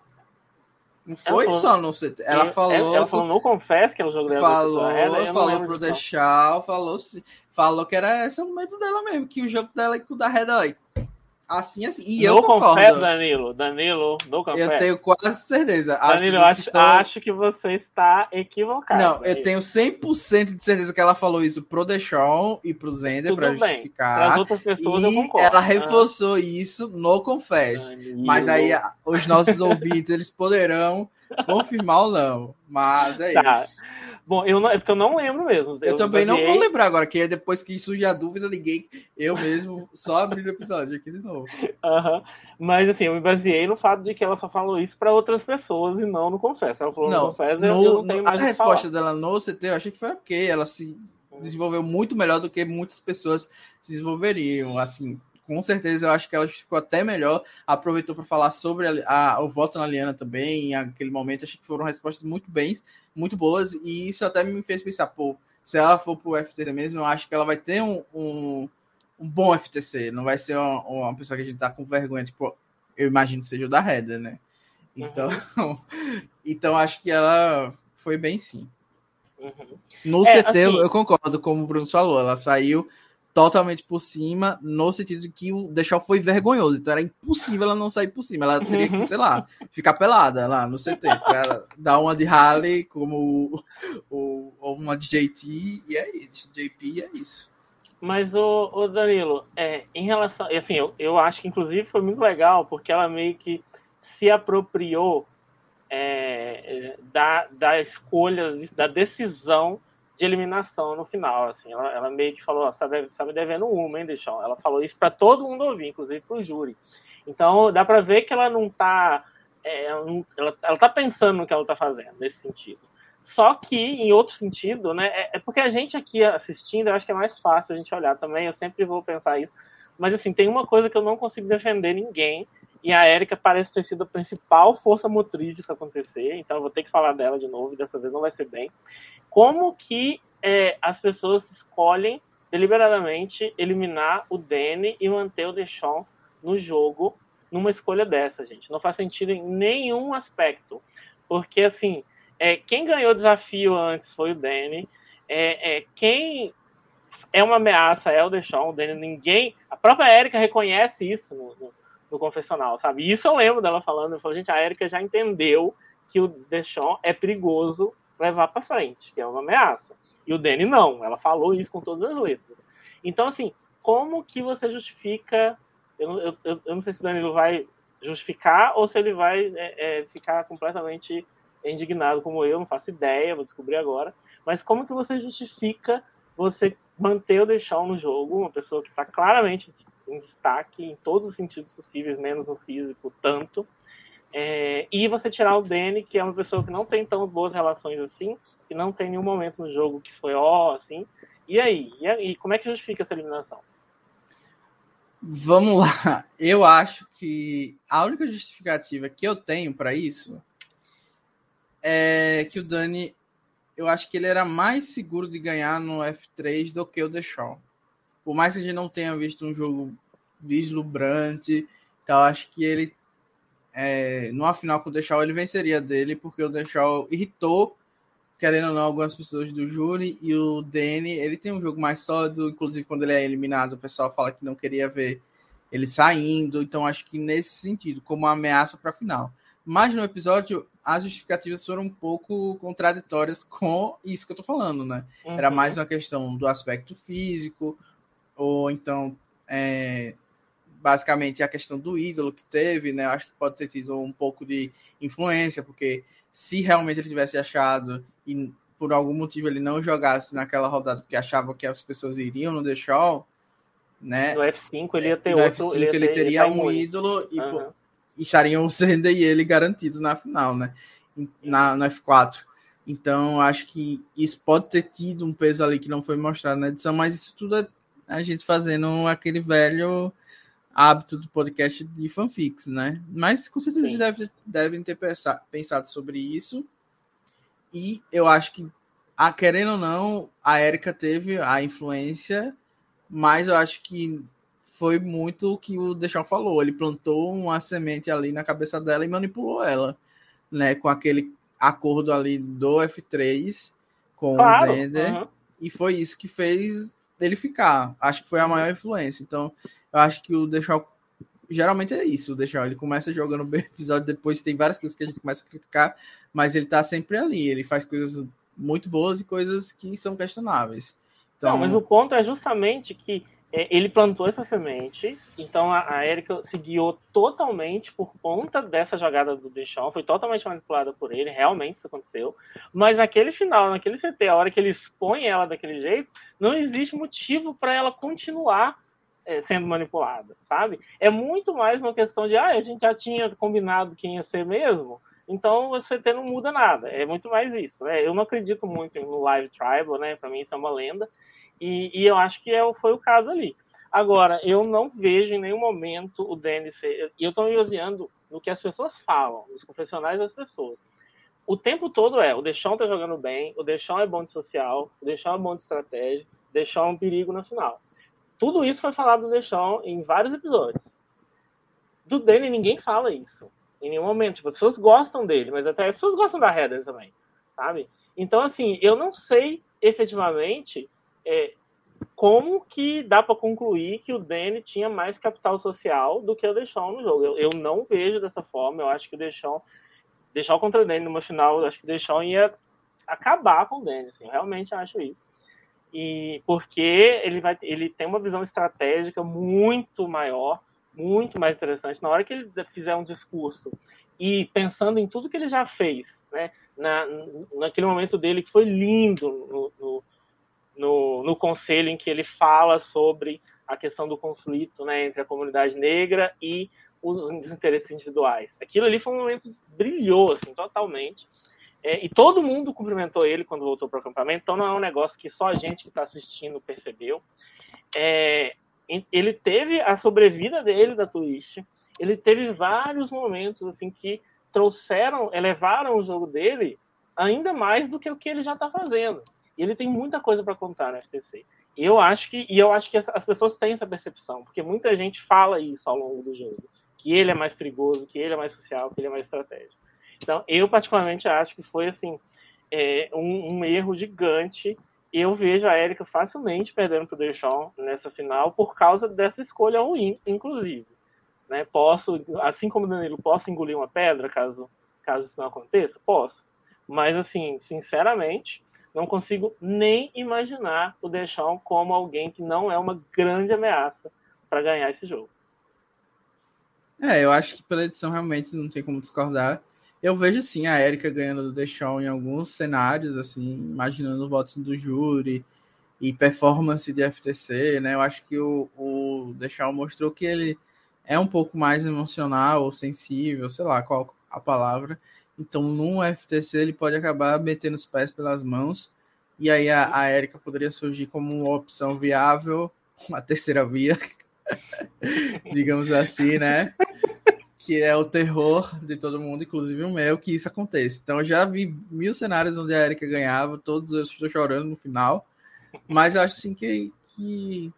B: Não foi falou, só no CT. Ela eu, falou.
A: Ela falou no Confess, que é o jogo dela.
B: Falou, Red, falou pro deixar, falou, falou que era esse o momento dela mesmo, que o jogo dela é com o da Red aí. Assim, assim. E no eu concordo.
A: Danilo. Danilo, confesso.
B: Eu tenho quase certeza.
A: Danilo, eu acho, estão... acho que você está equivocado.
B: Não, eu tenho 100% de certeza que ela falou isso pro Deshawn e pro Zender para justificar. As outras pessoas e eu concordo. ela reforçou ah. isso no Confess. Danilo. Mas aí os nossos ouvintes, eles poderão confirmar ou não. Mas é tá. isso.
A: Bom, eu não, é porque eu não lembro mesmo.
B: Eu, eu também não vou lembrar agora, que depois que surge a dúvida, liguei eu mesmo só abri o episódio aqui de novo.
A: Uhum. Mas assim, eu me baseei no fato de que ela só falou isso para outras pessoas e não no Confesso. Ela falou não, no Confesso, no, eu não tenho mais
B: A resposta dela no CT, eu achei que foi ok. Ela se desenvolveu muito melhor do que muitas pessoas se desenvolveriam. Assim, com certeza eu acho que ela ficou até melhor. Aproveitou para falar sobre a, a, o voto na Liana também, em aquele momento. Achei que foram respostas muito bem, muito boas, e isso até me fez pensar, pô, se ela for pro FTC mesmo, eu acho que ela vai ter um, um, um bom FTC, não vai ser uma, uma, pessoa que a gente tá com vergonha, tipo, eu imagino que seja o da Heather, né? Então, uhum. então acho que ela foi bem sim. Uhum. No é, CT, assim... eu concordo, como o Bruno falou, ela saiu totalmente por cima, no sentido de que o Deschamps foi vergonhoso, então era impossível ela não sair por cima, ela teria que, sei lá, ficar pelada lá no CT, pra dar uma de Harley como o, uma de JT, e é isso, JP é isso.
A: Mas, o, o Danilo, é, em relação, assim, eu, eu acho que inclusive foi muito legal, porque ela meio que se apropriou é, da, da escolha, da decisão de eliminação no final. Assim, ela, ela meio que falou: você está me devendo uma, hein, Deixão? Ela falou isso para todo mundo ouvir, inclusive para o júri. Então dá para ver que ela não está. É, ela, ela tá pensando no que ela está fazendo, nesse sentido. Só que, em outro sentido, né? É, é, porque a gente aqui assistindo, eu acho que é mais fácil a gente olhar também, eu sempre vou pensar isso. Mas assim, tem uma coisa que eu não consigo defender ninguém, e a Érica parece ter sido a principal força motriz disso acontecer, então eu vou ter que falar dela de novo, dessa vez não vai ser bem como que é, as pessoas escolhem deliberadamente eliminar o Danny e manter o Deshaun no jogo numa escolha dessa, gente. Não faz sentido em nenhum aspecto. Porque, assim, é, quem ganhou o desafio antes foi o Danny. É, é, quem é uma ameaça é o Deshaun. O Danny, ninguém... A própria Erika reconhece isso no, no, no confessional, sabe? Isso eu lembro dela falando. Eu falei, gente, a Erika já entendeu que o Deshaun é perigoso levar para frente, que é uma ameaça. E o Danny não. Ela falou isso com todas as letras. Então, assim, como que você justifica eu, eu, eu, eu não sei se o Danilo vai justificar ou se ele vai é, é, ficar completamente indignado como eu, não faço ideia, vou descobrir agora. Mas como que você justifica você manter o Deixão no jogo, uma pessoa que está claramente em destaque em todos os sentidos possíveis, menos no físico, tanto, é, e você tirar o Danny, que é uma pessoa que não tem tão boas relações assim, que não tem nenhum momento no jogo que foi ó, assim, e aí? E aí? Como é que justifica essa eliminação?
B: Vamos lá. Eu acho que a única justificativa que eu tenho para isso é que o Dani, eu acho que ele era mais seguro de ganhar no F3 do que o Deshaun. Por mais que a gente não tenha visto um jogo vislumbrante, então acho que ele é, numa final com o Deshaun ele venceria dele, porque o Deshaun irritou querendo ou não, algumas pessoas do júri e o Danny, ele tem um jogo mais sólido, inclusive quando ele é eliminado, o pessoal fala que não queria ver ele saindo, então acho que nesse sentido, como uma ameaça para a final. Mas no episódio, as justificativas foram um pouco contraditórias com isso que eu tô falando, né? Uhum. Era mais uma questão do aspecto físico, ou então, é, basicamente, a questão do ídolo que teve, né? Acho que pode ter tido um pouco de influência, porque se realmente ele tivesse achado e por algum motivo ele não jogasse naquela rodada porque achava que as pessoas iriam no The Show, né?
A: No F5 ele ia ter no outro,
B: F5 ele, ele ter, teria um muito. ídolo e, uhum. pô, estariam o Sender e ele garantidos na final, né? Na, no F4. Então, acho que isso pode ter tido um peso ali que não foi mostrado na edição, mas isso tudo é a gente fazendo aquele velho hábito do podcast de fanfics, né? Mas com certeza deve, devem ter pensado sobre isso e eu acho que, a, querendo ou não, a Erika teve a influência, mas eu acho que foi muito o que o Deixão falou. Ele plantou uma semente ali na cabeça dela e manipulou ela, né? Com aquele acordo ali do F3 com claro, o Zender. Uhum. E foi isso que fez ele ficar. Acho que foi a maior influência. Então, eu acho que o Deixão geralmente é isso, deixar ele começa jogando bem episódio, depois tem várias coisas que a gente começa a criticar, mas ele tá sempre ali, ele faz coisas muito boas e coisas que são questionáveis.
A: Então... Não, mas o ponto é justamente que ele plantou essa semente, então a, a Erika se guiou totalmente por conta dessa jogada do Deschamps, foi totalmente manipulada por ele, realmente isso aconteceu, mas naquele final, naquele CT, a hora que ele expõe ela daquele jeito, não existe motivo para ela continuar é, sendo manipulada, sabe? É muito mais uma questão de, ah, a gente já tinha combinado quem ia ser mesmo, então o CT não muda nada. É muito mais isso, né? Eu não acredito muito no Live Tribal, né? Para mim isso é uma lenda. E, e eu acho que é, foi o caso ali. Agora, eu não vejo em nenhum momento o ser. E eu estou me baseando no que as pessoas falam, nos confessionais das pessoas. O tempo todo é: o Deixão tá jogando bem, o Deixão é bom de social, o Deixão é bom de estratégia, o Deixão é um perigo na final. Tudo isso foi falado do Deschamps em vários episódios. Do Danny ninguém fala isso. Em nenhum momento. Tipo, as pessoas gostam dele, mas até as pessoas gostam da Heather também. Sabe? Então, assim, eu não sei efetivamente é, como que dá para concluir que o Danny tinha mais capital social do que o Deschamps no jogo. Eu, eu não vejo dessa forma. Eu acho que o Deschamps, Deschamps contra o Danny numa final, eu acho que o ia acabar com o Danny. Assim, eu realmente acho isso e porque ele vai ele tem uma visão estratégica muito maior, muito mais interessante. Na hora que ele fizer um discurso e pensando em tudo que ele já fez, né, na, naquele momento dele que foi lindo no, no, no, no conselho em que ele fala sobre a questão do conflito né, entre a comunidade negra e os interesses individuais. Aquilo ali foi um momento brilhou assim, totalmente. É, e todo mundo cumprimentou ele quando voltou para o acampamento, então não é um negócio que só a gente que está assistindo percebeu. É, ele teve a sobrevida dele da Twitch, ele teve vários momentos assim que trouxeram, elevaram o jogo dele ainda mais do que o que ele já está fazendo. Ele tem muita coisa para contar no FTC. eu acho que e eu acho que as pessoas têm essa percepção, porque muita gente fala isso ao longo do jogo, que ele é mais perigoso, que ele é mais social, que ele é mais estratégico. Então, eu particularmente acho que foi assim é, um, um, erro gigante. Eu vejo a Erika facilmente perdendo para o Deschamps nessa final por causa dessa escolha ruim, inclusive. Né? Posso, assim como o Danilo, posso engolir uma pedra caso, caso isso não aconteça? Posso. Mas, assim, sinceramente, não consigo nem imaginar o Deschamps como alguém que não é uma grande ameaça para ganhar esse jogo.
B: É, eu acho que pela edição realmente não tem como discordar. Eu vejo sim a Erika ganhando do Deschamps em alguns cenários, assim, imaginando votos do júri e performance de FTC, né? Eu acho que o, o mostrou que ele é um pouco mais emocional ou sensível, sei lá qual a palavra, então, num FTC, ele pode acabar metendo os pés pelas mãos. E aí a, a Erika poderia surgir como uma opção viável, uma terceira via, digamos assim, né? Que é o terror de todo mundo, inclusive o meu, que isso aconteça. Então, eu já vi mil cenários onde a Erika ganhava, todos eu estou chorando no final. Mas eu acho assim que, que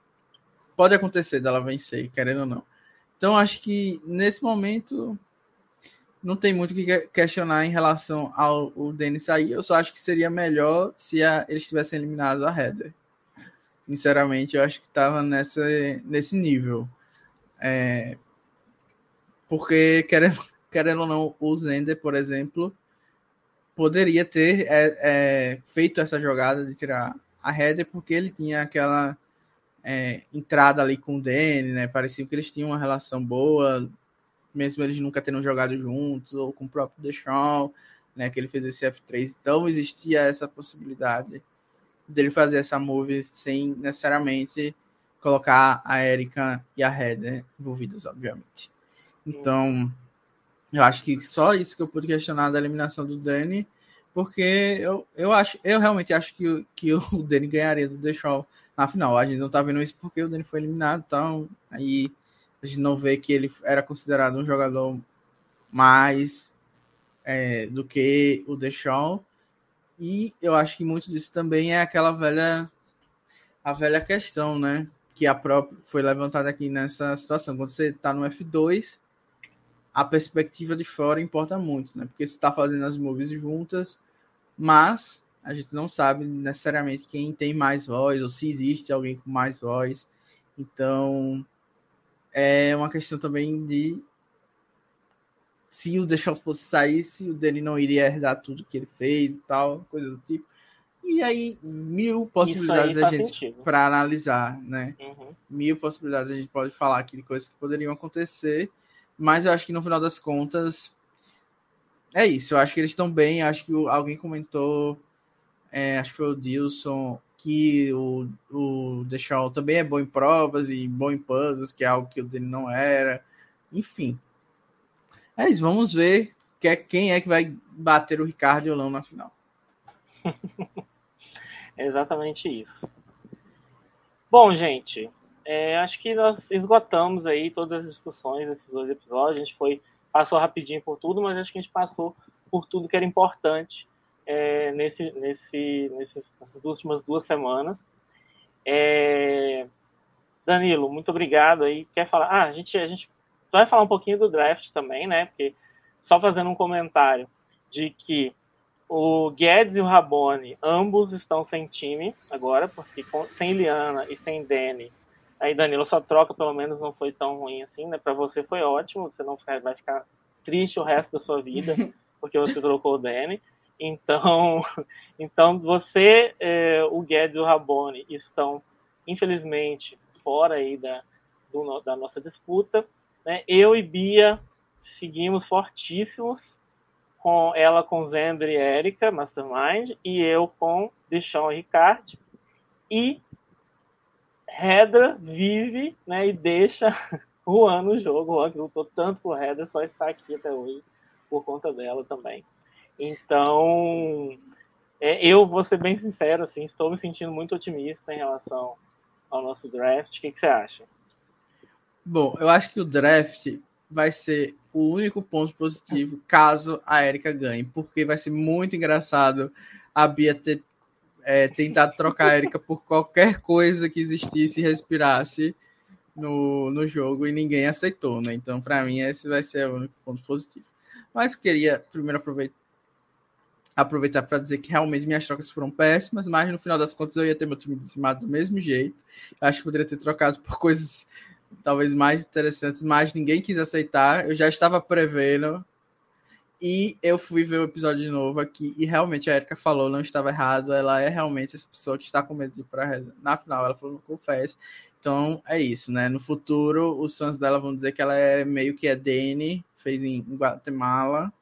B: pode acontecer dela vencer, querendo ou não. Então, acho que nesse momento não tem muito o que questionar em relação ao o Denis sair. Eu só acho que seria melhor se a, eles tivessem eliminado a Heather. Sinceramente, eu acho que estava nesse nível. É, porque, querendo, querendo ou não, o Zender, por exemplo, poderia ter é, é, feito essa jogada de tirar a Heather, porque ele tinha aquela é, entrada ali com o Danny, né? Parecia que eles tinham uma relação boa, mesmo eles nunca tendo jogado juntos, ou com o próprio Deschamps, né, que ele fez esse F3. Então existia essa possibilidade dele fazer essa move sem necessariamente colocar a Erika e a Heather envolvidas, obviamente. Então, eu acho que só isso que eu pude questionar da eliminação do Dani, porque eu, eu acho, eu realmente acho que, que o Dani ganharia do Deschamps na final. A gente não tá vendo isso porque o Dani foi eliminado, então aí a gente não vê que ele era considerado um jogador mais é, do que o Deschamps. E eu acho que muito disso também é aquela velha a velha questão, né? Que a própria foi levantada aqui nessa situação. Quando você está no F2, a perspectiva de fora importa muito, né? Porque você está fazendo as moves juntas, mas a gente não sabe necessariamente quem tem mais voz ou se existe alguém com mais voz. Então, é uma questão também de se o Deschamps fosse sair, se o dele não iria herdar tudo que ele fez e tal, coisa do tipo. E aí, mil possibilidades a gente para analisar, né? Uhum. Mil possibilidades a gente pode falar aqui de coisas que poderiam acontecer, mas eu acho que no final das contas é isso. Eu acho que eles estão bem. Acho que alguém comentou, é, acho que foi o Dilson, que o, o Deschamps também é bom em provas e bom em puzzles, que é algo que o dele não era. Enfim. É isso, vamos ver que é, quem é que vai bater o Ricardo e Lão na final.
A: é exatamente isso. Bom, gente, é, acho que nós esgotamos aí todas as discussões desses dois episódios. A gente foi passou rapidinho por tudo, mas acho que a gente passou por tudo que era importante é, nesse, nesse, nesses, nessas últimas duas semanas. É, Danilo, muito obrigado aí. Quer falar? Ah, a gente, a gente vai falar um pouquinho do draft também, né? Porque só fazendo um comentário de que o Guedes e o Rabone, ambos estão sem time agora, porque com, sem Liana e sem Danny. Aí, Danilo, sua troca pelo menos não foi tão ruim assim, né? Para você foi ótimo, você não vai ficar triste o resto da sua vida, porque você trocou o Danny. Então, então você, é, o Guedes e o Rabone estão, infelizmente, fora aí da, do, da nossa disputa. Né? Eu e Bia seguimos fortíssimos, com ela com Zender e Erika, Mastermind, e eu com Deschamps e Ricard. E Redra vive né, e deixa Juan no jogo. Juan que lutou tanto por Redra, só está aqui até hoje por conta dela também. Então, é, eu vou ser bem sincero, assim, estou me sentindo muito otimista em relação ao nosso draft. O que, que você acha?
B: Bom, eu acho que o draft vai ser o único ponto positivo caso a Erika ganhe, porque vai ser muito engraçado a Bia ter é, tentado trocar a Erika por qualquer coisa que existisse e respirasse no, no jogo e ninguém aceitou, né? Então, para mim, esse vai ser o único ponto positivo. Mas queria primeiro aproveitar aproveitar para dizer que realmente minhas trocas foram péssimas, mas no final das contas eu ia ter meu time dizimado do mesmo jeito. Acho que poderia ter trocado por coisas talvez mais interessantes, mas ninguém quis aceitar. Eu já estava prevendo e eu fui ver o episódio de novo aqui e realmente a Erika falou, não estava errado. Ela é realmente essa pessoa que está com medo de ir para na final. Ela falou, não confesso. Então é isso, né? No futuro, os fãs dela vão dizer que ela é meio que a Dani, fez em Guatemala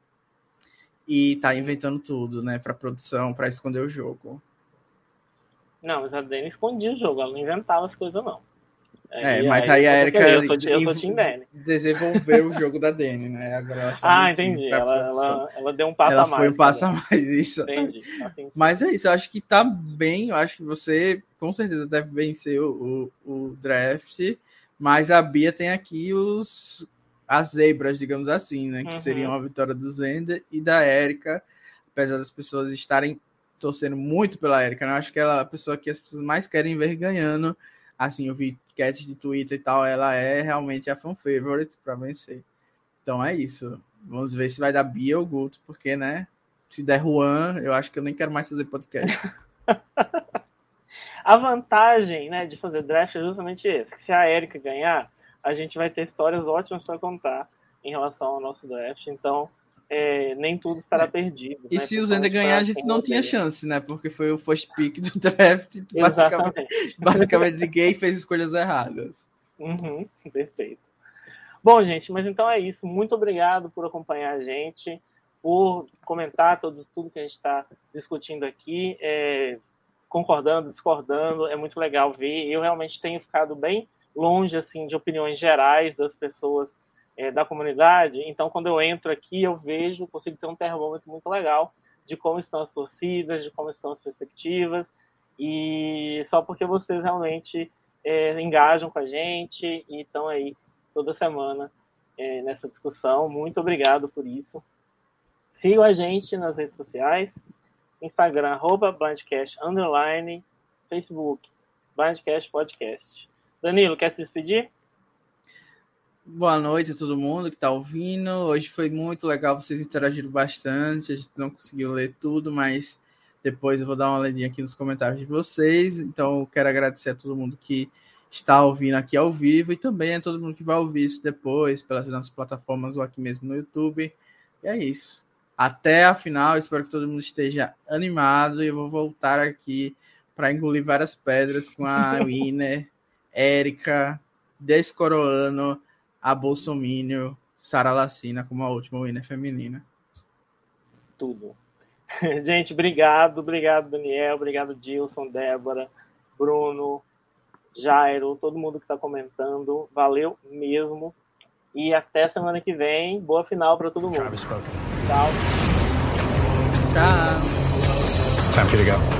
B: e tá inventando tudo, né, para produção, para esconder o jogo.
A: Não, mas a Dani escondia o jogo, ela não inventava as coisas, não.
B: É, mas aí, a Erika desenvolveu o jogo da Dani, né? Agora
A: tá ah, entendi. Ela, ela, ela, deu um passo
B: ela
A: a mais.
B: Ela foi um passo a mais, isso. Entendi. Mas é isso, eu acho que tá bem. Eu acho que você com certeza deve vencer o, o, o draft. Mas a Bia tem aqui os as zebras, digamos assim, né? Que uhum. seriam a vitória do Zender e da Érica, apesar das pessoas estarem torcendo muito pela Érica, né? Eu acho que ela é a pessoa que as pessoas mais querem ver ganhando. Assim, eu vi cats de Twitter e tal, ela é realmente a fan favorite para vencer. Então é isso. Vamos ver se vai dar Bia ou Guto, porque, né? Se der Juan, eu acho que eu nem quero mais fazer podcast.
A: a vantagem, né, de fazer draft é justamente esse. Que se a Erika ganhar, a gente vai ter histórias ótimas para contar em relação ao nosso draft. Então, é, nem tudo estará é. perdido.
B: E né? se o Zenda ganhar, a gente não tinha chance, né? Porque foi o first pick do draft. Basicamente, basicamente ninguém fez escolhas erradas.
A: Uhum, perfeito. Bom, gente, mas então é isso. Muito obrigado por acompanhar a gente, por comentar tudo, tudo que a gente está discutindo aqui, é, concordando, discordando. É muito legal ver. Eu realmente tenho ficado bem longe assim de opiniões gerais das pessoas é, da comunidade. Então, quando eu entro aqui, eu vejo, consigo ter um termômetro muito legal de como estão as torcidas, de como estão as perspectivas. E só porque vocês realmente é, engajam com a gente e estão aí toda semana é, nessa discussão. Muito obrigado por isso. Sigam a gente nas redes sociais, Instagram, arroba Blindcast, underline, Facebook, Blindcast Podcast. Danilo, quer se despedir?
B: Boa noite a todo mundo que está ouvindo. Hoje foi muito legal, vocês interagiram bastante. A gente não conseguiu ler tudo, mas depois eu vou dar uma olhadinha aqui nos comentários de vocês. Então, eu quero agradecer a todo mundo que está ouvindo aqui ao vivo e também a todo mundo que vai ouvir isso depois pelas nossas plataformas ou aqui mesmo no YouTube. E é isso. Até a final, espero que todo mundo esteja animado e eu vou voltar aqui para engolir várias pedras com a Winner. Érica, Descoroano, a Bolsominion, Sara Lacina como a última winner feminina.
A: Tudo. Gente, obrigado, obrigado, Daniel, obrigado, Dilson, Débora, Bruno, Jairo, todo mundo que está comentando. Valeu mesmo. E até semana que vem. Boa final para todo mundo. Tchau.
B: Tchau. Time for you to go.